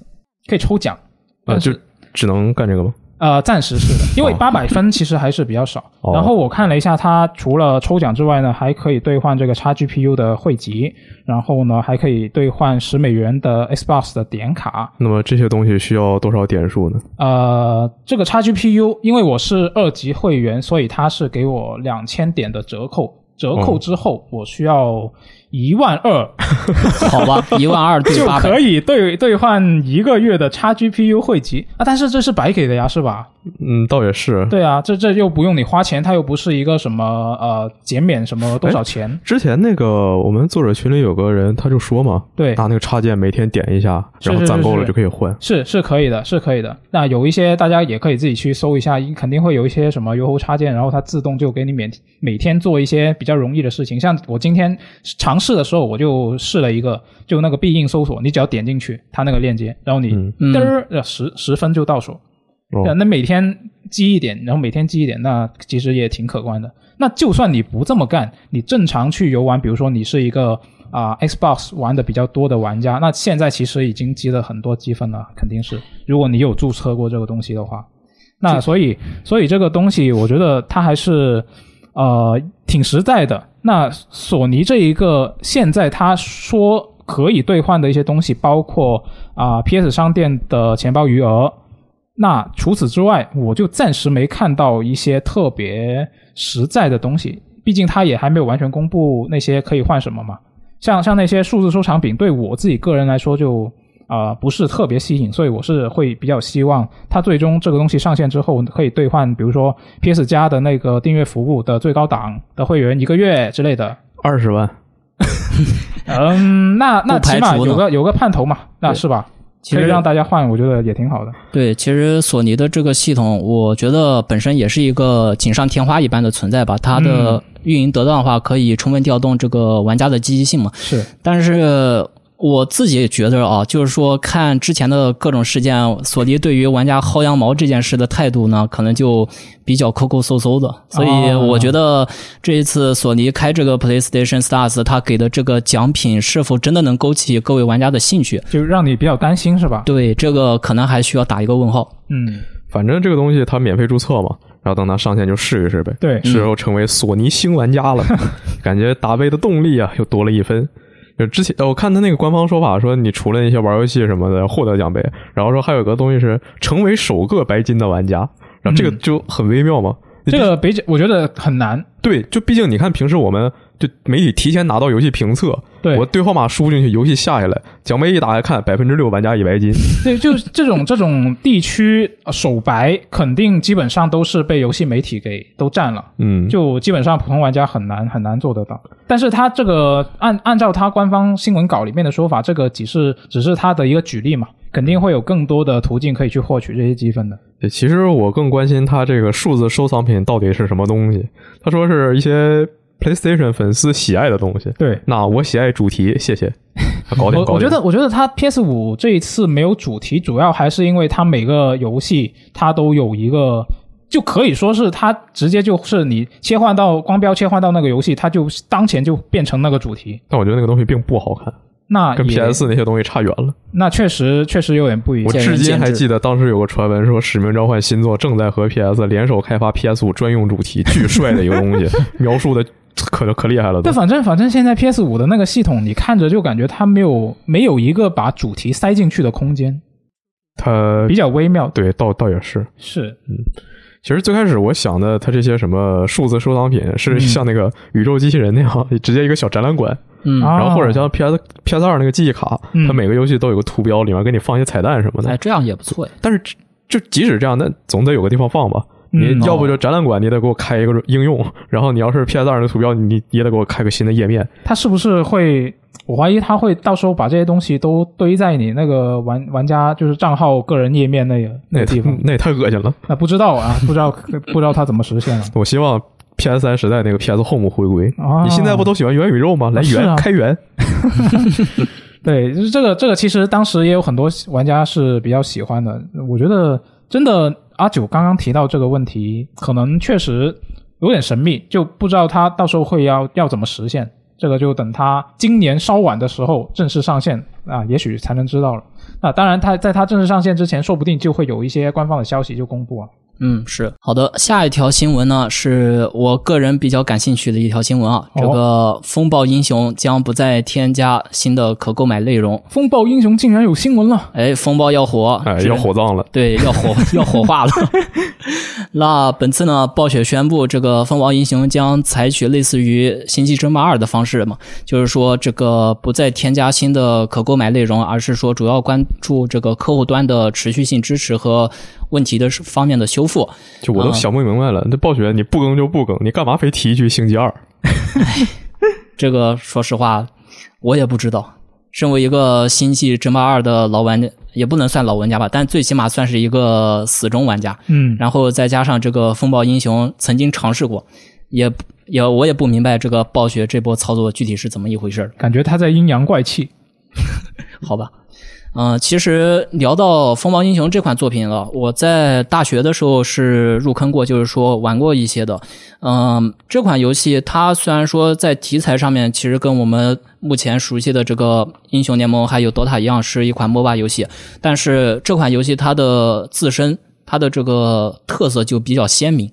可以抽奖，啊，就只能干这个吗？呃，暂时是的，因为哦八百分其实还是比较少。哦然后我看了一下，它除了抽奖之外呢，还可以兑换这个 XGPU 的汇集，然后呢还可以兑换十美元的 Xbox 的点卡。那么这些东西需要多少点数呢？呃，这个 XGPU 因为我是二级会员，所以它是给我两千点的折扣。折扣之后，我需要一万二。好吧，一万二对就可，以兑兑换一个月的 XGPU 汇集。啊，但是这是白给的呀，是吧？嗯，倒也是。对啊，这这又不用你花钱，它又不是一个什么呃减免什么多少钱，之前那个我们作者群里有个人，他就说嘛，对拿那个插件每天点一下，然后攒够了就可以换。是是可以的，是可以的。那有一些大家也可以自己去搜一下，肯定会有一些什么油猴插件，然后它自动就给你免每天做一些比较容易的事情。像我今天尝试的时候，我就试了一个，就那个必应搜索，你只要点进去它那个链接，然后你嘚儿呃十十分就到手。哦那每天积一点，然后每天积一点，那其实也挺可观的。那就算你不这么干，你正常去游玩，比如说你是一个啊、Xbox 玩的比较多的玩家，那现在其实已经积了很多积分了，肯定是。如果你有注册过这个东西的话，那所以所以这个东西，我觉得它还是呃挺实在的。那索尼这一个现在他说可以兑换的一些东西，包括啊、PS 商店的钱包余额。那除此之外，我就暂时没看到一些特别实在的东西。毕竟它也还没有完全公布那些可以换什么嘛。像像那些数字收藏品，对我自己个人来说就啊、呃不是特别吸引，所以我是会比较希望它最终这个东西上线之后可以兑换，比如说 PS 加的那个订阅服务的最高档的会员一个月之类的。二十万，嗯，那那起码有个有个盼头嘛，那是吧？其实让大家换，我觉得也挺好的。对，其实索尼的这个系统，我觉得本身也是一个锦上添花一般的存在吧。它的运营得当的话，可以充分调动这个玩家的积极性嘛。是，但是我自己也觉得啊，就是说看之前的各种事件，索尼对于玩家薅羊毛这件事的态度呢，可能就比较抠抠搜搜的。所以哦我觉得这一次索尼开这个 PlayStation Stars，它给的这个奖品是否真的能勾起各位玩家的兴趣？就让你比较担心是吧？对这个可能还需要打一个问号。嗯，反正这个东西它免费注册嘛，然后等它上线就试一试呗。对，之后成为索尼新玩家了，感觉打杯的动力啊又多了一分。就之前呃我看他那个官方说法说，你除了那些玩游戏什么的获得奖杯，然后说还有个东西是成为首个白金的玩家，然后这个嗯就很微妙嘛。这个比较我觉得很难。对，就毕竟你看平时我们就媒体提前拿到游戏评测，对我对号码输进去，游戏下下来，奖杯一打开看，百分之六玩家一白金。对，就这种这种地区呃首白，肯定基本上都是被游戏媒体给都占了。嗯，就基本上普通玩家很难很难做得到。但是他这个按按照他官方新闻稿里面的说法，这个只是只是他的一个举例嘛，肯定会有更多的途径可以去获取这些积分的。对，其实我更关心他这个数字收藏品到底是什么东西。他说是一些 PlayStation 粉丝喜爱的东西。对，那我喜爱主题，谢谢。搞点，搞点。我我觉得，我觉得它 PS 五这一次没有主题，主要还是因为它每个游戏它都有一个，就可以说是它直接就是你切换到光标切换到那个游戏，它就当前就变成那个主题。但我觉得那个东西并不好看，那跟 PS 那些东西差远了。那确实确实有点不一样。我至今还记得当时有个传闻说，《使命召唤》新作正在和 PS 联手开发 PS 五专用主题，巨帅的一个东西，描述的可可厉害了都对，。反正反正现在 PS 五的那个系统，你看着就感觉它没有没有一个把主题塞进去的空间，它比较微妙。对，倒倒也是。是嗯，其实最开始我想的，它这些什么数字收藏品是嗯像那个宇宙机器人那样，直接一个小展览馆，嗯，啊然后或者像 PS PS 二那个记忆卡，嗯它每个游戏都有个图标，里面给你放一些彩蛋什么的哎，。这样也不错呀。但是就即使这样，那总得有个地方放吧。你嗯要不就展览馆，你得给我开一个应用，然后你要是 PS 二的图标，你也得给我开个新的页面。它是不是会？我怀疑它会到时候把这些东西都堆在你那个玩玩家就是账号个人页面那个那个地方。那也太恶心了。那不知道啊，不知道 不知道它怎么实现了。我希望 PS 三时代那个 PS Home 回归。啊你现在不都喜欢元宇宙吗？来元啊开源。对，就是这个这个，其实当时也有很多玩家是比较喜欢的。我觉得真的阿九刚刚提到这个问题，可能确实有点神秘，就不知道他到时候会要要怎么实现。这个就等他今年稍晚的时候正式上线啊，也许才能知道了。那当然，他在他正式上线之前，说不定就会有一些官方的消息就公布啊。嗯，是好的。下一条新闻呢，是我个人比较感兴趣的一条新闻啊。哦这个风暴英雄将不再添加新的可购买内容。风暴英雄竟然有新闻了，哎，风暴要火，哎，要火葬了。对，要火 要火化了。那本次呢，暴雪宣布这个风暴英雄将采取类似于《星际争霸二》的方式嘛，就是说这个不再添加新的可购买内容，而是说主要关注这个客户端的持续性支持和问题的方面的修复。就我都想不明白了，那暴雪你不更就不更，你干嘛非提一句星际二？这个说实话，我也不知道。身为一个《星际争霸二》的老玩家，也不能算老玩家吧，但最起码算是一个死忠玩家。嗯，然后再加上这个风暴英雄曾经尝试过，也也我也不明白这个暴雪这波操作具体是怎么一回事儿。感觉他在阴阳怪气。好吧，嗯、其实聊到《风暴英雄》这款作品了，我在大学的时候是入坑过，就是说玩过一些的。嗯、这款游戏它虽然说在题材上面其实跟我们目前熟悉的这个英雄联盟还有 DOTA 一样，是一款 MOBA 游戏，但是这款游戏它的自身它的这个特色就比较鲜明。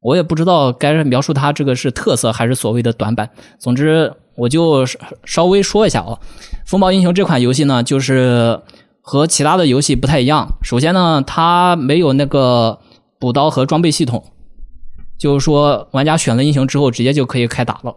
我也不知道该描述它这个是特色还是所谓的短板。总之，我就稍微说一下哦。《风暴英雄》这款游戏呢，就是和其他的游戏不太一样。首先呢，它没有那个补刀和装备系统，就是说玩家选了英雄之后直接就可以开打了。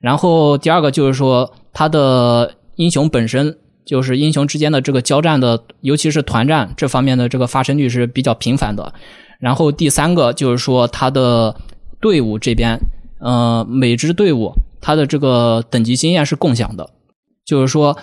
然后第二个就是说，它的英雄本身就是英雄之间的这个交战的，尤其是团战这方面的这个发生率是比较频繁的。然后第三个就是说，它的队伍这边，呃，每支队伍它的这个等级经验是共享的，就是说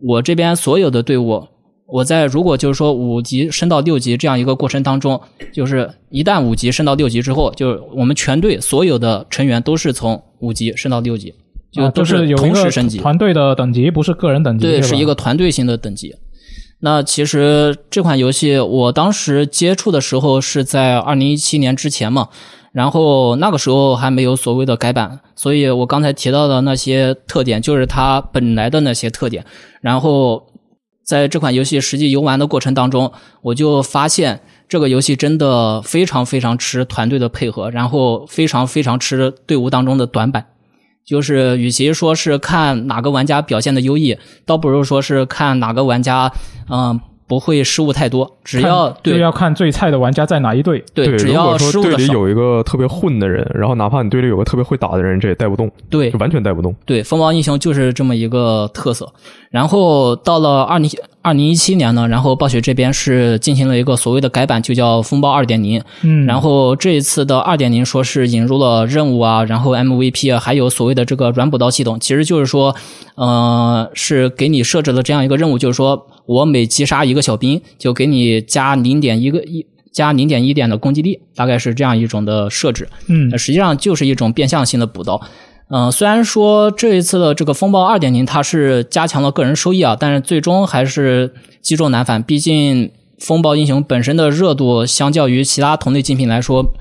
我这边所有的队伍，我在如果就是说五级升到六级这样一个过程当中，就是一旦五级升到六级之后，就是我们全队所有的成员都是从五级升到六级，就啊都是同时升级。团队的等级，不是个人等级。对，是一个团队性的等级。那其实这款游戏我当时接触的时候是在二零一七年之前嘛，然后那个时候还没有所谓的改版，所以我刚才提到的那些特点就是它本来的那些特点。然后在这款游戏实际游玩的过程当中，我就发现这个游戏真的非常非常吃团队的配合，然后非常非常吃队伍当中的短板。就是与其说是看哪个玩家表现的优异，倒不如说是看哪个玩家，嗯、不会失误太多。只要就对要看最菜的玩家在哪一队。对，只如要果说队失误的少，里有一个特别混的人，然后哪怕你队里有个特别会打的人，这也带不动，对就完全带不动。对，风暴英雄就是这么一个特色。然后到了二零二零一七年呢，然后暴雪这边是进行了一个所谓的改版，就叫风暴二点零。嗯，然后这一次的二点零说是引入了任务啊，然后 MVP 啊，还有所谓的这个软补刀系统，其实就是说，呃，是给你设置了这样一个任务，就是说我每击杀一个小兵，就给你加零点一个一加零点一点的攻击力，大概是这样一种的设置。嗯那实际上就是一种变相性的补刀。嗯、虽然说这一次的这个风暴二点零它是加强了个人收益啊，但是最终还是积重难返。毕竟风暴英雄本身的热度相较于其他同类竞品来说，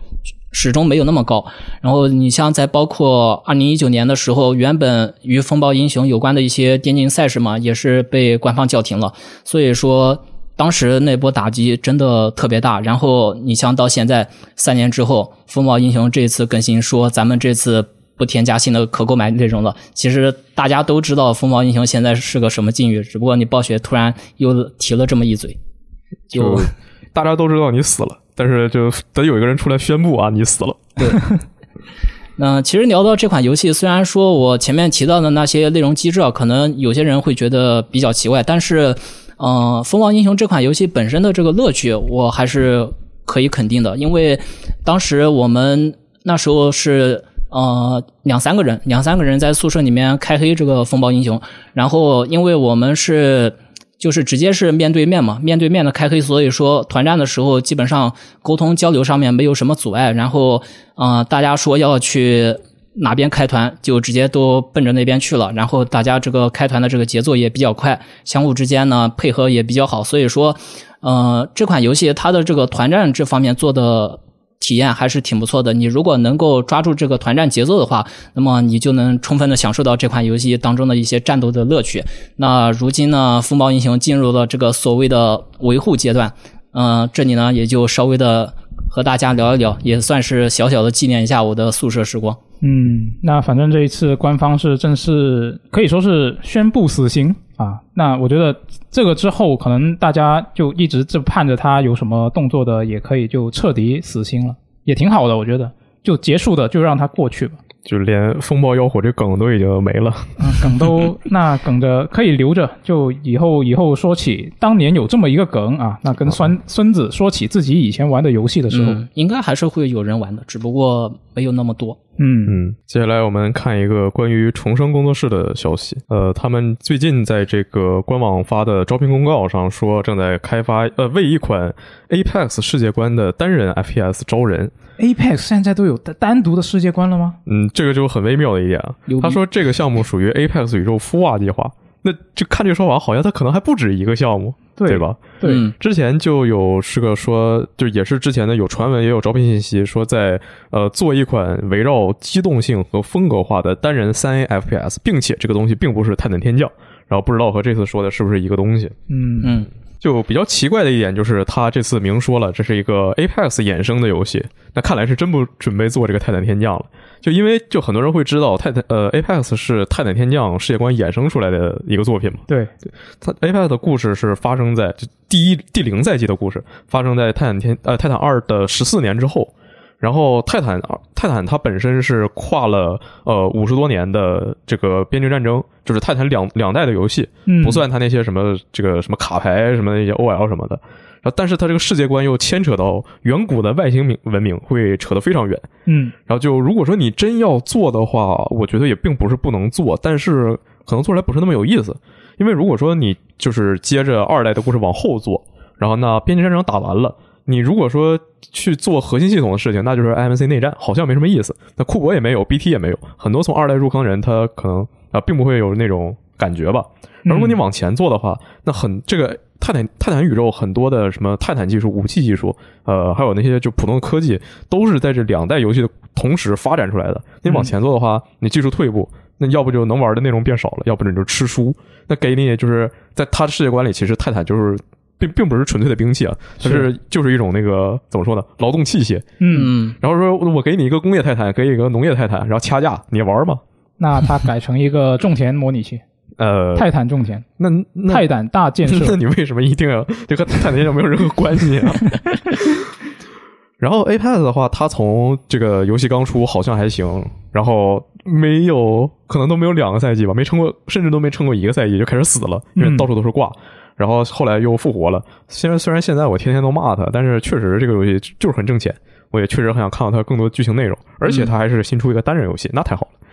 始终没有那么高。然后你像在包括二零一九年的时候，原本与风暴英雄有关的一些电竞赛事嘛，也是被官方叫停了。所以说。当时那波打击真的特别大，然后你像到现在三年之后，风暴英雄这次更新说咱们这次不添加新的可购买内容了。其实大家都知道风暴英雄现在是个什么境遇，只不过你暴雪突然又提了这么一嘴，就就大家都知道你死了，但是就得有一个人出来宣布啊，你死了。对 那其实聊到这款游戏，虽然说我前面提到的那些内容机制啊，可能有些人会觉得比较奇怪，但是，呃，《风暴英雄》这款游戏本身的这个乐趣，我还是可以肯定的，因为当时我们那时候是呃两三个人，两三个人在宿舍里面开黑这个风暴英雄，然后因为我们是。就是直接是面对面嘛，面对面的开黑，所以说团战的时候基本上沟通交流上面没有什么阻碍。然后，呃，大家说要去哪边开团，就直接都奔着那边去了。然后大家这个开团的这个节奏也比较快，相互之间呢配合也比较好。所以说，呃，这款游戏它的这个团战这方面做的体验还是挺不错的。你如果能够抓住这个团战节奏的话，那么你就能充分的享受到这款游戏当中的一些战斗的乐趣。那如今呢，风暴英雄进入了这个所谓的维护阶段，嗯、这里呢也就稍微的和大家聊一聊，也算是小小的纪念一下我的宿舍时光。嗯，那反正这一次官方是正式可以说是宣布死刑啊。那我觉得这个之后，可能大家就一直就盼着他有什么动作的，也可以就彻底死心了，也挺好的。我觉得就结束的就让它过去吧。就连风暴妖火这梗都已经没了，嗯，梗都那梗着可以留着，就以后以后说起当年有这么一个梗啊，那跟孙孙子说起自己以前玩的游戏的时候，嗯，应该还是会有人玩的，只不过没有那么多。嗯嗯，接下来我们看一个关于重生工作室的消息。呃，他们最近在这个官网发的招聘公告上说，正在开发呃为一款 Apex 世界观的单人 FPS 招人。Apex 现在都有单单独的世界观了吗？嗯，这个就很微妙的一点啊他说这个项目属于 Apex 宇宙孵化计划。那就看这个说法，好像它可能还不止一个项目，对对吧？对，嗯之前就有是个说，就也是之前的有传闻，也有招聘信息说在呃做一款围绕机动性和风格化的单人三 A FPS，并且这个东西并不是泰坦天降，然后不知道和这次说的是不是一个东西。嗯嗯就比较奇怪的一点就是，他这次明说了这是一个 Apex 衍生的游戏，那看来是真不准备做这个泰坦天降了。就因为就很多人会知道泰坦呃 Apex 是泰坦天降世界观衍生出来的一个作品嘛，对，它 Apex 的故事是发生在就第一第零赛季的故事，发生在泰坦天呃泰坦二的十四年之后。然后泰坦泰坦它本身是跨了呃五十多年的这个边境战争，就是泰坦两两代的游戏，嗯，不算它那些什么这个什么卡牌什么那些 OL 什么的。然后但是它这个世界观又牵扯到远古的外星文文明，会扯得非常远。嗯然后就如果说你真要做的话，我觉得也并不是不能做，但是可能做出来不是那么有意思。因为如果说你就是接着二代的故事往后做，然后那边境战争打完了，你如果说去做核心系统的事情，那就是 IMC 内战，好像没什么意思。那库珀也没有，BT 也没有，很多从二代入坑人他可能啊、并不会有那种感觉吧。而如果你往前做的话，那很这个泰坦泰坦宇宙很多的什么泰坦技术、武器技术，呃，还有那些就普通的科技，都是在这两代游戏的同时发展出来的。你往前做的话，你技术退步，那要不就能玩的内容变少了，要不然你就吃书。那给你就是在他的世界观里，其实泰坦就是并并不是纯粹的兵器啊，它是就是一种那个怎么说呢，劳动器械。嗯，嗯，然后说我给你一个工业泰坦，给你一个农业泰坦，然后掐架，你玩吗？那它改成一个种田模拟器，呃，泰坦种田，那那泰坦大建设 那。你为什么一定要这和泰坦建设没有任何关系啊？然后 Apex 的话，它从这个游戏刚出好像还行，然后没有可能都没有两个赛季吧，没撑过，甚至都没撑过一个赛季就开始死了，因为嗯到处都是挂。然后后来又复活了。虽然虽然现在我天天都骂他，但是确实这个游戏就是很挣钱，我也确实很想看到它更多剧情内容，而且它还是新出一个单人游戏，那太好了。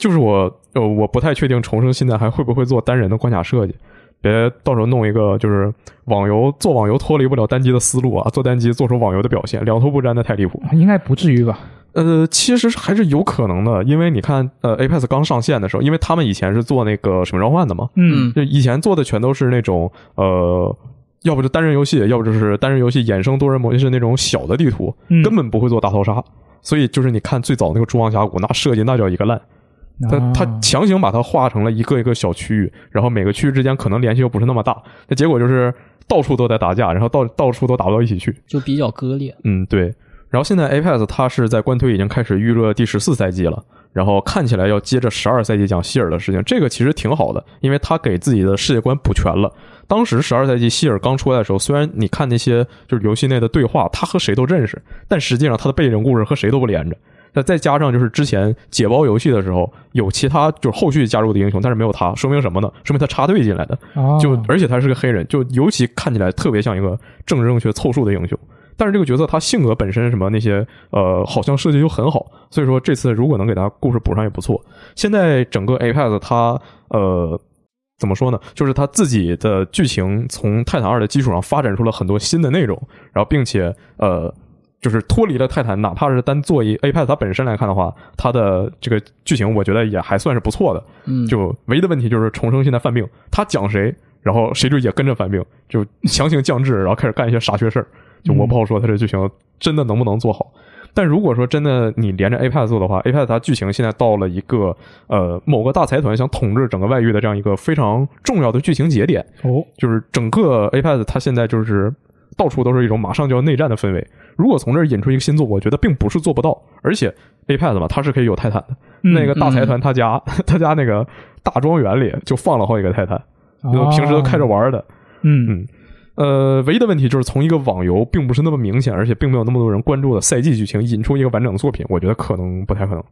就是我呃我不太确定重生现在还会不会做单人的关卡设计，别到时候弄一个就是网游做网游脱离不了单机的思路啊，做单机做出网游的表现，两头不沾的太离谱。应该不至于吧？呃，其实还是有可能的，因为你看，呃，Apex 刚上线的时候，因为他们以前是做那个使命召唤的嘛，嗯就以前做的全都是那种呃，要不就单人游戏，要不就是单人游戏衍生多人模式那种小的地图，嗯，根本不会做大逃杀。所以就是你看最早那个蛛王峡谷，那设计那叫一个烂，他啊他强行把它划成了一个一个小区域，然后每个区域之间可能联系又不是那么大，那结果就是到处都在打架，然后到到处都打不到一起去。就比较割裂。嗯，对。然后现在 Apex 它是在官推已经开始预热第十四赛季了，然后看起来要接着十二赛季讲希尔的事情，这个其实挺好的，因为他给自己的世界观补全了。当时十二赛季希尔刚出来的时候，虽然你看那些就是游戏内的对话，他和谁都认识，但实际上他的背景故事和谁都不连着。那再加上就是之前解包游戏的时候，有其他就是后续加入的英雄，但是没有他，说明什么呢？说明他插队进来的。哦就而且他是个黑人，就尤其看起来特别像一个政治正确凑数的英雄。但是这个角色他性格本身什么那些呃，好像设计就很好，所以说这次如果能给他故事补上也不错。现在整个 Apex 它呃怎么说呢？就是他自己的剧情从泰坦二的基础上发展出了很多新的内容，然后并且呃。就是脱离了泰坦，哪怕是单做一 Apex 它本身来看的话，它的这个剧情我觉得也还算是不错的。嗯，就唯一的问题就是重生现在犯病，他讲谁，然后谁就也跟着犯病，就强行降智，然后开始干一些傻缺事儿。就我不好说他这剧情真的能不能做好。但如果说真的你连着 Apex 做的话，Apex 它剧情现在到了一个呃某个大财团想统治整个外域的这样一个非常重要的剧情节点，哦，就是整个 Apex 它现在就是到处都是一种马上就要内战的氛围。如果从这儿引出一个新作，我觉得并不是做不到。而且 APAD 嘛，它是可以有泰坦的。嗯那个大财团他家、他家那个大庄园里就放了好几个泰坦，平时都开着玩的。嗯嗯呃，唯一的问题就是从一个网游并不是那么明显，而且并没有那么多人关注的赛季剧情引出一个完整的作品，我觉得可能不太可能。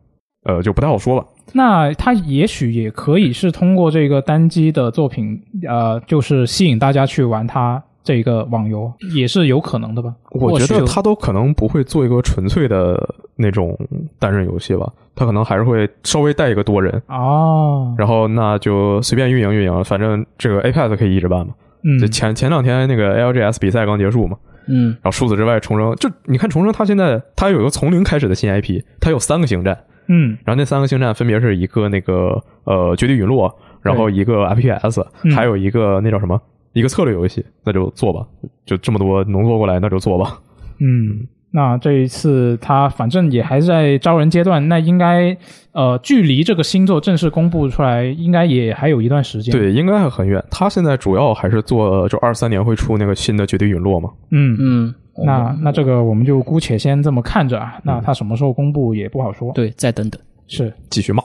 呃，就不太好说了。那他也许也可以是通过这个单机的作品，呃，就是吸引大家去玩它这一个网游，也是有可能的吧？我觉得他都可能不会做一个纯粹的那种单人游戏吧，他可能还是会稍微带一个多人，哦，然后那就随便运营运营，反正这个 APEX 可以一直办嘛。嗯。就，前前两天那个 LGS 比赛刚结束嘛，嗯。然后除此之外，重生就你看重生，它现在它有一个从零开始的新 IP，它有三个星战，嗯。然后那三个星战分别是一个那个呃绝地陨落，然后一个 FPS，嗯。还有一个那叫什么一个策略游戏，那就做吧，就这么多能做过来，那就做吧。嗯，那这一次他反正也还在招人阶段，那应该呃，距离这个新作正式公布出来，应该也还有一段时间。，对，应该还很远。他现在主要还是做，就二三年会出那个新的绝地陨落嘛。嗯，嗯，那那这个我们就姑且先这么看着啊，那他什么时候公布也不好说。对，再等等。是，继续骂。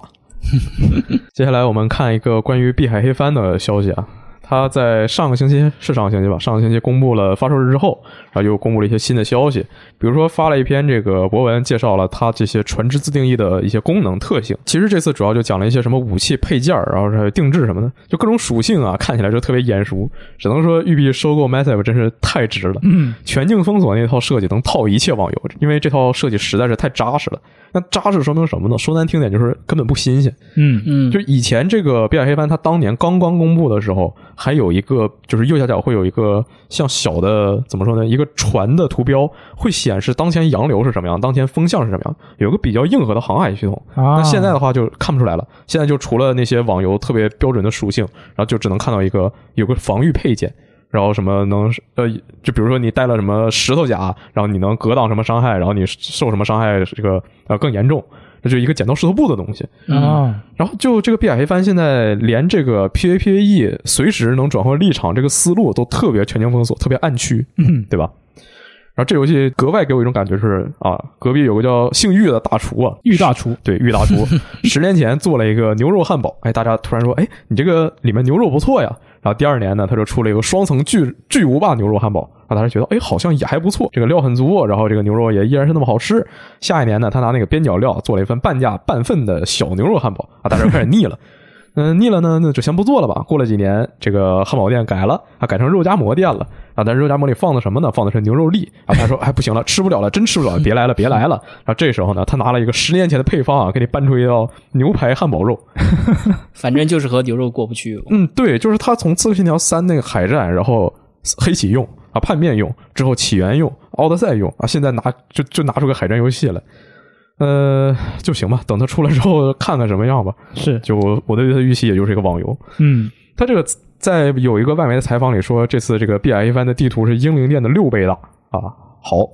接下来我们看一个关于《碧海黑帆》的消息啊，它在上个星期是上个星期吧，上个星期公布了发售日之后，然后又公布了一些新的消息，比如说发了一篇这个博文，介绍了它这些船只自定义的一些功能特性。其实这次主要就讲了一些什么武器配件儿，然后还有定制什么的，就各种属性啊，看起来就特别眼熟。只能说育碧收购 Massive 真是太值了。嗯全境封锁那套设计能套一切网游，因为这套设计实在是太扎实了。那扎实说明什么呢？说难听点就是根本不新鲜。嗯嗯，就以前这个《碧海黑帆》，它当年刚刚公布的时候，还有一个就是右下角会有一个像小的怎么说呢，一个船的图标，会显示当前洋流是什么样，当前风向是什么样，有个比较硬核的航海系统。啊，那现在的话就看不出来了，现在就除了那些网游特别标准的属性，然后就只能看到一个有个防御配件。然后什么能呃，就比如说你带了什么石头甲，然后你能格挡什么伤害，然后你受什么伤害这个呃更严重，这就一个剪刀石头布的东西。啊，然后就这个碧海黑帆现在连这个 PVPVE 随时能转换立场这个思路都特别全境封锁，特别暗区，嗯对吧？然后这游戏格外给我一种感觉是啊，隔壁有个叫姓玉的大厨啊，玉大厨，对玉大厨，十年前做了一个牛肉汉堡，哎，大家突然说，哎，你这个里面牛肉不错呀。然后第二年呢，他就出了一个双层巨巨无霸牛肉汉堡，啊大家觉得，哎，好像也还不错，这个料很足，然后这个牛肉也依然是那么好吃。下一年呢，他拿那个边角料做了一份半价半份的小牛肉汉堡啊，大家开始腻了。嗯，腻了呢，那就先不做了吧。过了几年，这个汉堡店改了，啊，改成肉夹馍店了啊。但是肉夹馍里放的什么呢？放的是牛肉粒啊。他说，哎，不行了，吃不了了，真吃不了了，别来了，别来了。然后这时候呢，他拿了一个十年前的配方啊，给你搬出一道牛排汉堡肉。反正就是和牛肉过不去。嗯，对，就是他从《刺客信条三》那个海战，然后黑起用啊，叛变用，之后起源用，奥德赛用啊，现在拿就就拿出个海战游戏来。呃，就行吧，等它出来之后看看什么样吧。是，就我我对它的预期也就是一个网游。嗯它这个在有一个外媒的采访里说，这次这个 B I》翻的地图是英灵殿的六倍大啊。好，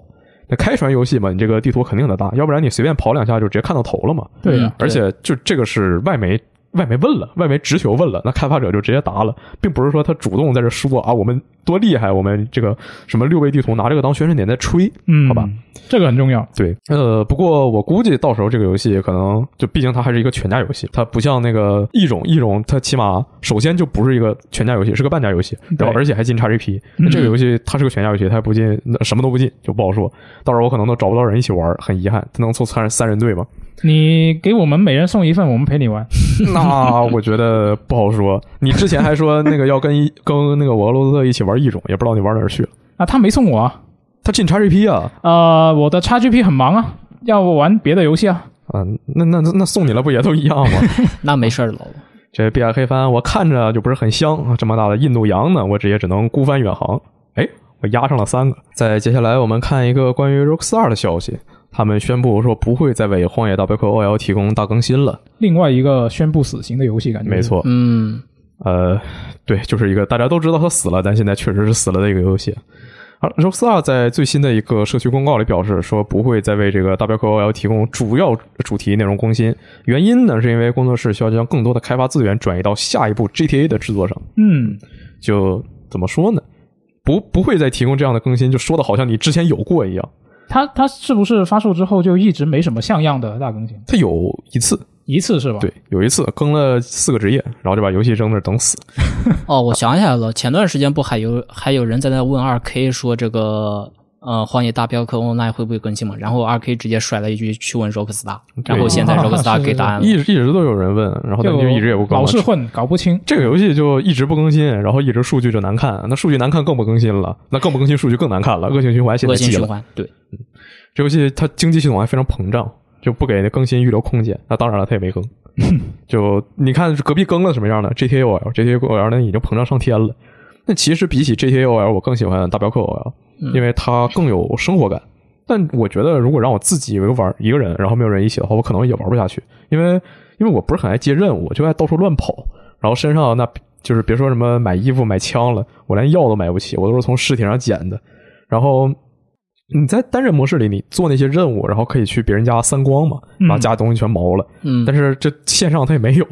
那开船游戏嘛，你这个地图肯定得大，要不然你随便跑两下就直接看到头了嘛。对呀、嗯而且就这个是外媒。外媒问了，外媒直球问了，那开发者就直接答了，并不是说他主动在这说啊，我们多厉害，我们这个什么六倍地图拿这个当宣传点在吹，嗯，好吧，这个很重要。对，呃，不过我估计到时候这个游戏可能就，毕竟它还是一个全家游戏，它不像那个异种，异种它起码首先就不是一个全家游戏，是个半家游戏，然后而且还进 XGP。那这个游戏它是个全家游戏，它不进，那什么都不进就不好说。到时候我可能都找不到人一起玩，很遗憾。它能凑三三人队吗？你给我们每人送一份，我们陪你玩。那我觉得不好说。你之前还说那个要跟一 跟那个我俄罗斯特一起玩异种，也不知道你玩哪儿去了。啊，他没送我啊。他进 XGP 啊，呃，我的 XGP 很忙啊，要玩别的游戏啊。啊，那那那那送你了不也都一样吗？那没事儿。这碧海黑帆我看着就不是很香啊，这么大的印度洋呢，我直接只能孤帆远航。哎，我压上了三个。再接下来我们看一个关于 Rockstar 的消息，他们宣布说不会再为《荒野大镖客 OL》提供大更新了。另外一个宣布死刑的游戏，感觉没。错，嗯，呃，对，就是一个大家都知道他死了，但现在确实是死了的一个游戏。而 Rockstar 在最新的一个社区公告里表示说，不会再为这个大镖客 OL 提供主要主题内容更新。原因呢，是因为工作室需要将更多的开发资源转移到下一部 GTA 的制作上。嗯，就怎么说呢？不不会再提供这样的更新，就说的好像你之前有过一样。它它是不是发售之后就一直没什么像样的大更新？它有一次，一次是吧？对，有一次更了四个职业，然后就把游戏扔那儿等死。哦，我想起来了，前段时间不还有还有人在那问二 K 说这个呃《荒野大镖客 Online》会不会更新嘛？然后二 K 直接甩了一句去问 Rockstar，然后现在啊 Rockstar 给答案了。一直一直都有人问，然后但就一直也不更了。老是混，搞不清。这个游戏就一直不更新，然后一直数据就难看，那数据难看更不更新了，那更不更新数据更难看了，恶性循环现在。恶性循环，对，这游戏它经济系统还非常膨胀，就不给更新预留空间。那当然了，它也没更。就你看隔壁更了什么样的 GTA OL，GTA OL 呢已经膨胀上天了。那其实比起 GTA OL，我更喜欢大镖客 OL，因为它更有生活感。但我觉得如果让我自己玩一个人，然后没有人一起的话，我可能也玩不下去，因为因为我不是很爱接任务，就爱到处乱跑，然后身上那就是别说什么买衣服买枪了，我连药都买不起，我都是从尸体上捡的。然后你在单人模式里，你做那些任务，然后可以去别人家三光嘛，把家东西全毛了。嗯，但是这线上它也没有，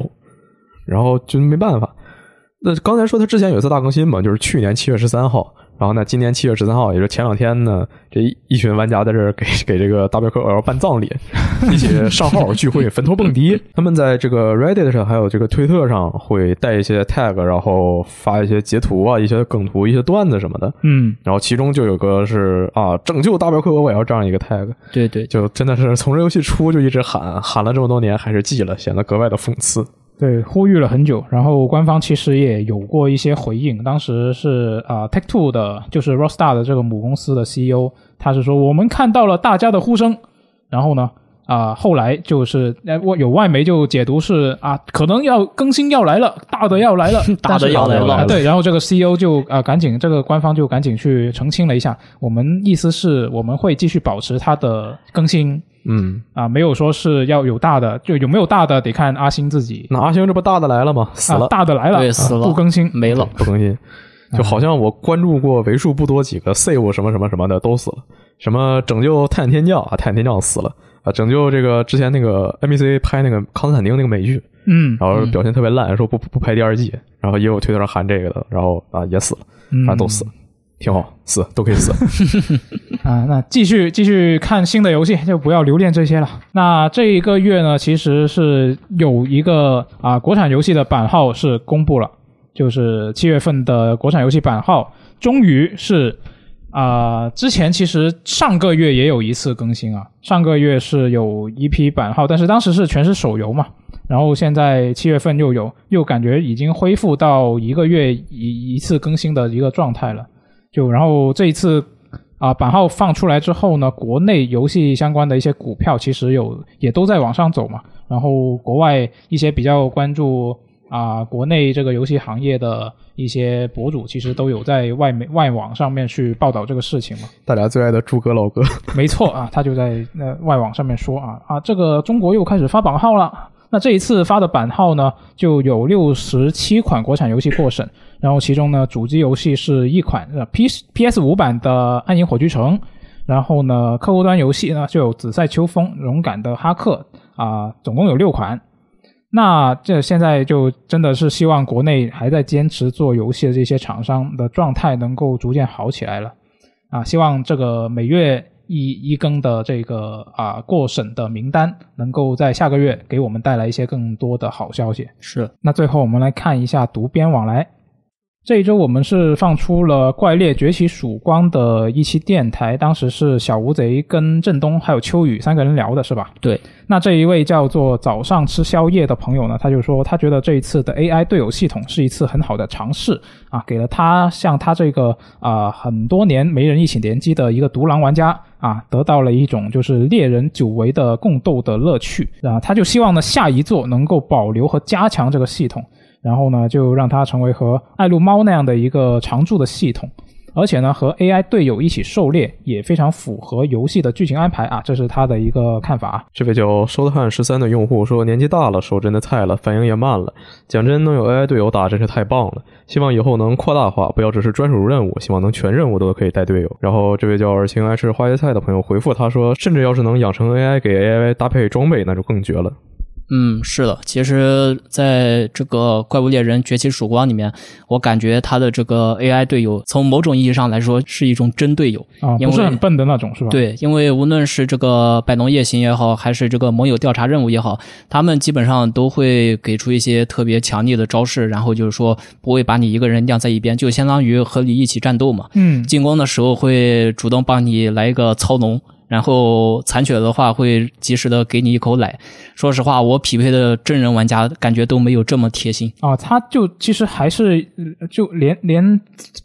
然后就没办法。那刚才说他之前有一次大更新嘛，就是去年七月十三号，然后呢，今年七月十三号，也就是前两天呢，这一一群玩家在这儿给 给这个大镖客 L 办葬礼，一起上号聚会，坟头蹦迪。他们在这个 Reddit 上还有这个推特上会带一些 tag，然后发一些截图啊、一些梗图、一些段子什么的。嗯，然后其中就有个是啊，拯救大镖客我也要这样一个 tag，对对，就真的是从这游戏出就一直喊，喊了这么多年还是记了，显得格外的讽刺。对，呼吁了很久，然后官方其实也有过一些回应。当时是啊、t a k e Two 的，就是 Rockstar 的这个母公司的 CEO，他是说我们看到了大家的呼声，然后呢，啊、后来就是呃，我有外媒就解读是啊，可能要更新要来了，大的要来了，大的要来了啊对，然后这个 CEO 就啊、赶紧这个官方就赶紧去澄清了一下，我们意思是我们会继续保持它的更新。嗯，啊，没有说是要有大的，就有没有大的得看阿星自己。那阿星这不大的来了吗？死啊了，，大的来了，啊对死了不更新。没了。不更新。就好像我关注过为数不多几个 save 什么什么什么的都死了，什么拯救泰坦天降啊，泰坦天降死了啊，拯救这个之前那个 NBC 拍那个康斯坦丁那个美剧，嗯，然后表现特别烂，说不不不拍第二季，然后也有推特上喊这个的，然后啊也死了，嗯反正都死了，挺好，死都可以死。啊，那继续继续看新的游戏，就不要留恋这些了。那这一个月呢，其实是有一个啊国产游戏的版号是公布了，就是七月份的国产游戏版号，终于是啊、之前其实上个月也有一次更新啊，上个月是有一批版号，但是当时是全是手游嘛。然后现在七月份又有，又感觉已经恢复到一个月一一次更新的一个状态了。就然后这一次啊、版号放出来之后呢，国内游戏相关的一些股票其实有也都在往上走嘛。然后国外一些比较关注啊、国内这个游戏行业的一些博主，其实都有在外媒外网上面去报道这个事情嘛。大家最爱的诸葛老哥，没错啊，他就在那外网上面说啊啊，这个中国又开始发版号了。那这一次发的版号呢，就有六十七款国产游戏过审，然后其中呢，主机游戏是一款呃 P P S 五版的《暗影火炬城》，然后呢，客户端游戏呢就有《紫塞秋风》《勇敢的哈克》啊、总共有六款。那这现在就真的是希望国内还在坚持做游戏的这些厂商的状态能够逐渐好起来了。啊，希望这个每月一一更的这个啊过审的名单，能够在下个月给我们带来一些更多的好消息。是那最后我们来看一下读编往来。这一周我们是放出了《怪猎崛起曙光》的一期电台，当时是小乌贼跟振东还有秋雨三个人聊的是吧？对。那这一位叫做早上吃宵夜的朋友呢，他就说他觉得这一次的 AI 队友系统是一次很好的尝试啊，给了他像他这个啊、很多年没人一起联机的一个独狼玩家啊，得到了一种就是猎人久违的共斗的乐趣啊，他就希望呢下一座能够保留和加强这个系统。然后呢，就让它成为和爱撸猫那样的一个常驻的系统，而且呢，和 AI 队友一起狩猎也非常符合游戏的剧情安排啊，这是他的一个看法。这位叫收的汉十三的用户说，年纪大了，手真的菜了，反应也慢了。讲真，能有 AI 队友打真是太棒了。希望以后能扩大化，不要只是专属任务，希望能全任务都可以带队友。然后这位叫尔晴爱吃花椰菜的朋友回复他说，甚至要是能养成 AI 给 AI 搭配装备，那就更绝了。嗯，是的，其实在这个《怪物猎人崛起曙光》里面，我感觉他的这个 AI 队友，从某种意义上来说是一种真队友啊，因为不是很笨的那种，是吧？，对，因为无论是这个百农夜行也好，还是这个盟友调查任务也好，他们基本上都会给出一些特别强力的招式，然后就是说不会把你一个人晾在一边，就相当于和你一起战斗嘛。嗯，进攻的时候会主动帮你来一个操农，然后残血的话会及时的给你一口奶。说实话，我匹配的真人玩家感觉都没有这么贴心。啊，他就其实还是呃就连连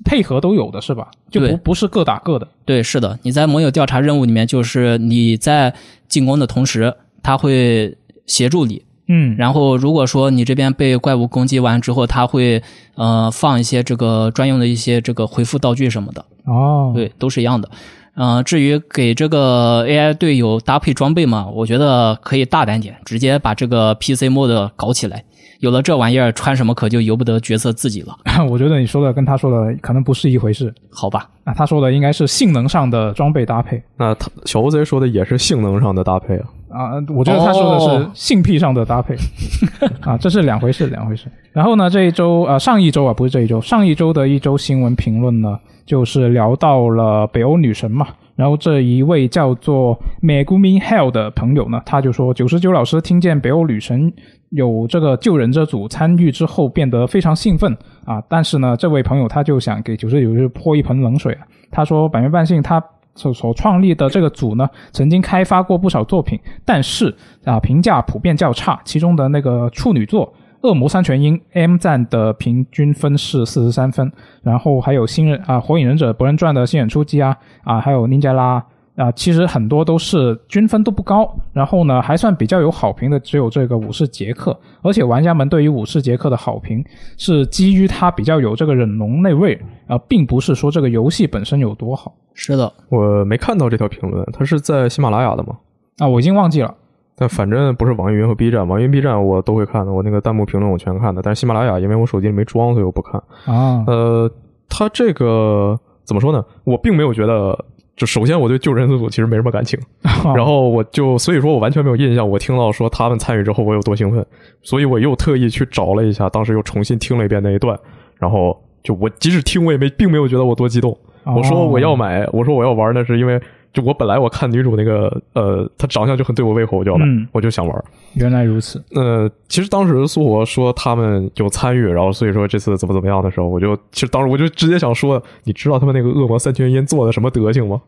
配合都有的是吧？就不不是各打各的。对，是的，你在盟友调查任务里面，就是你在进攻的同时，他会协助你。嗯，然后如果说你这边被怪物攻击完之后，他会呃放一些这个专用的一些这个回复道具什么的。哦，对，都是一样的。呃，至于给这个 AI 队友搭配装备嘛，我觉得可以大胆点，直接把这个 PC mode 搞起来。有了这玩意儿，穿什么可就由不得角色自己了，我觉得你说的跟他说的可能不是一回事好吧？那，他说的应该是性能上的装备搭配那他小乌贼说的也是性能上的搭配啊。啊，我觉得他说的是哦性癖上的搭配、啊，这是两回事，两回事。然后呢，这一周啊、上一周啊，不是这一周，上一周的一周新闻评论呢，就是聊到了北欧女神嘛。然后这一位叫做 Megumi Hell 的朋友呢，他就说，九十九老师听见北欧女神有这个救人这组参与之后，变得非常兴奋啊。但是呢，这位朋友他就想给九十九泼一盆冷水啊。他说，百元半信他所所创立的这个组呢，曾经开发过不少作品，但是啊，评价普遍较差。其中的那个处女作《恶魔三全音》M 站的平均分是四十三分，然后还有新人啊，《火影忍者博人传》的新演出击啊啊，还有 Ninja 拉。啊，其实很多都是均分都不高，然后呢，还算比较有好评的只有这个武士杰克，而且玩家们对于武士杰克的好评是基于他比较有这个忍龙内味，啊、并不是说这个游戏本身有多好是的，我没看到这条评论，他是在喜马拉雅的吗？啊，我已经忘记了。但反正不是网易云和 B 站，网易云、B 站我都会看的，我那个弹幕评论我全看的。但是喜马拉雅因为我手机里没装，所以我不看。啊，呃，它这个怎么说呢？我并没有觉得，就首先我对救人这组其实没什么感情，然后我就所以说我完全没有印象，我听到说他们参与之后我有多兴奋，所以我又特意去找了一下，当时又重新听了一遍那一段，然后就我即使听我也没并没有觉得我多激动。我说我要买，我说我要玩，那是因为就我本来我看女主那个呃，她长相就很对我胃口，我就要买，嗯我就想玩。原来如此，呃，其实当时苏活说他们有参与，然后所以说这次怎么怎么样的时候，我就其实当时我就直接想说，你知道他们那个恶魔三千音做的什么德行吗？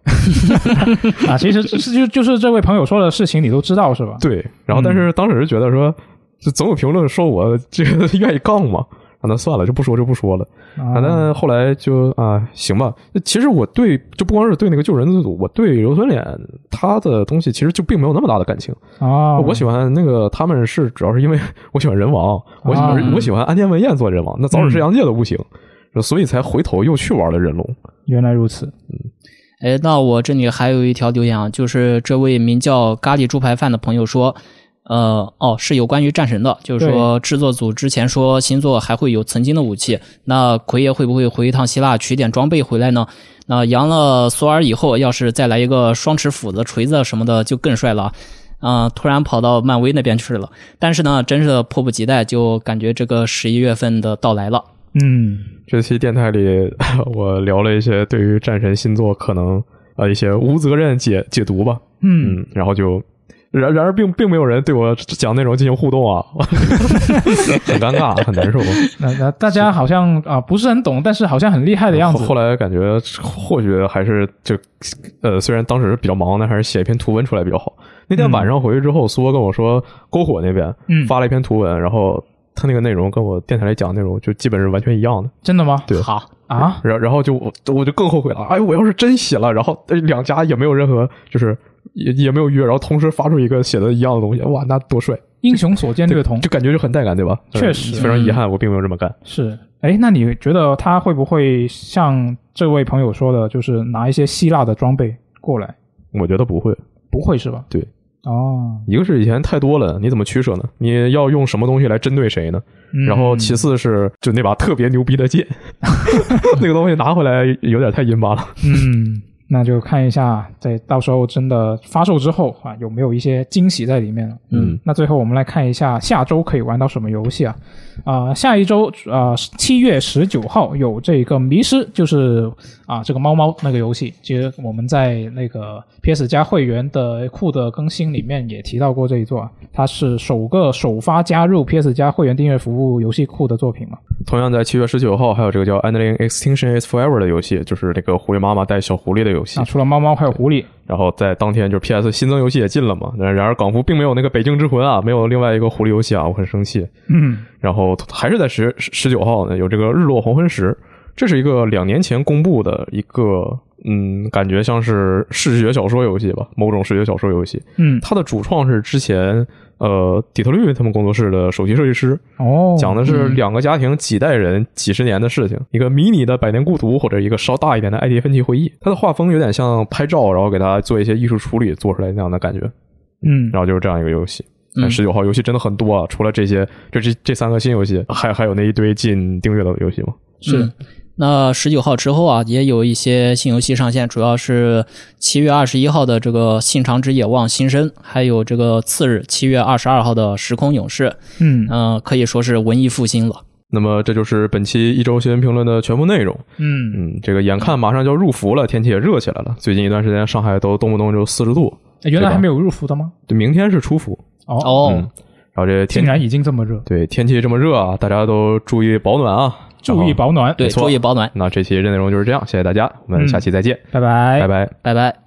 啊，其实是 就就是这位朋友说的事情，你都知道是吧？对，然后但是当时觉得说，就总有评论说我这个愿意杠嘛，啊，那算了，就不说就不说了。啊啊，但后来就啊，行吧。其实我对就不光是对那个救人之组，我对刘存脸他的东西其实就并没有那么大的感情。啊，我喜欢那个他们是主要是因为我喜欢人王，我喜欢、啊我喜欢安田文彦做人王，那早日世阳界都不行，所以才回头又去玩了人龙。原来如此，嗯哎，那我这里还有一条留言啊，就是这位名叫咖喱猪排饭的朋友说，呃，哦，是有关于战神的，就是说制作组之前说星座还会有曾经的武器，那奎爷会不会回一趟希腊取点装备回来呢？那扬了索尔以后，要是再来一个双持斧子、锤子什么的，就更帅了。啊、突然跑到漫威那边去了，但是呢，真是迫不及待，就感觉这个十一月份的到来了。嗯，这期电台里，我聊了一些对于战神新作可能呃一些无责任解解读吧，嗯，嗯，然后就然然而并并没有人对我讲内容进行互动啊，很尴尬，很难受。那那大家好像啊不是很懂，但是好像很厉害的样子后后来感觉或许还是就呃，虽然当时比较忙，但还是写一篇图文出来比较好。那天晚上回去之后，苏波跟我说，篝火那边嗯发了一篇图文，然后他那个内容跟我电台里讲的内容就基本是完全一样的。真的吗？对好，啊，然然后就我我就更后悔了，哎，我要是真写了，然后呃两家也没有任何就是也也没有约，然后同时发出一个写的一样的东西，哇，那多帅！英雄所见略同就感觉就很带感，对吧？确实嗯非常遗憾，我并没有这么干。是。哎，那你觉得他会不会像这位朋友说的，就是拿一些希腊的装备过来？我觉得不会，不会是吧？对。哦，一个是以前太多了，你怎么取舍呢？你要用什么东西来针对谁呢？嗯然后其次是就那把特别牛逼的剑，那个东西拿回来有点太阴巴了。嗯，那就看一下，在到时候真的发售之后啊，有没有一些惊喜在里面了。嗯，那最后我们来看一下下周可以玩到什么游戏啊？啊、下一周啊，七、月十九号有这个《迷失》，就是啊这个猫猫那个游戏。其实我们在那个 PS 加会员的库的更新里面也提到过这一座啊，它是首个首发加入 PS 加会员订阅服务游戏库的作品嘛。同样在七月十九号还有这个叫《Endling Extinction Is Forever》的游戏，就是那个狐狸妈妈带小狐狸的游戏啊，。除了猫猫还有狐狸，然后在当天就是 PS 新增游戏也进了嘛，然然而港服并没有那个《北京之魂》啊，没有另外一个狐狸游戏啊，我很生气。嗯然后还是在十十九号呢，有这个《日落黄昏时》，这是一个两年前公布的一个，嗯，感觉像是视觉小说游戏吧，某种视觉小说游戏。嗯它的主创是之前呃底特律他们工作室的首席设计师，哦，讲的是嗯两个家庭几代人几十年的事情，一个迷你的百年孤独或者一个稍大一点的爱迪芬奇回忆。它的画风有点像拍照，然后给它做一些艺术处理做出来那样的感觉。嗯然后就是这样一个游戏。嗯十九号游戏真的很多啊，除了这些，这这这三个新游戏，还还有那一堆进订阅的游戏吗？是嗯那十九号之后啊，也有一些新游戏上线，主要是七月二十一号的这个《信长之野望》新生，还有这个次日七月二十二号的《时空勇士》。嗯嗯、可以说是文艺复兴了。那么这就是本期一周新闻评论的全部内容。嗯嗯，这个眼看马上就要入伏了，天气也热起来了。最近一段时间，上海都动不动就四十度，原来还没有入伏的吗？对，明天是初伏。哦，哦，嗯，然后这天竟然已经这么热，对天气这么热啊，大家都注意保暖啊，注意。保暖。对，注意保暖，那这期的内容就是这样，谢谢大家，我们下期再见，拜拜，拜拜。拜拜。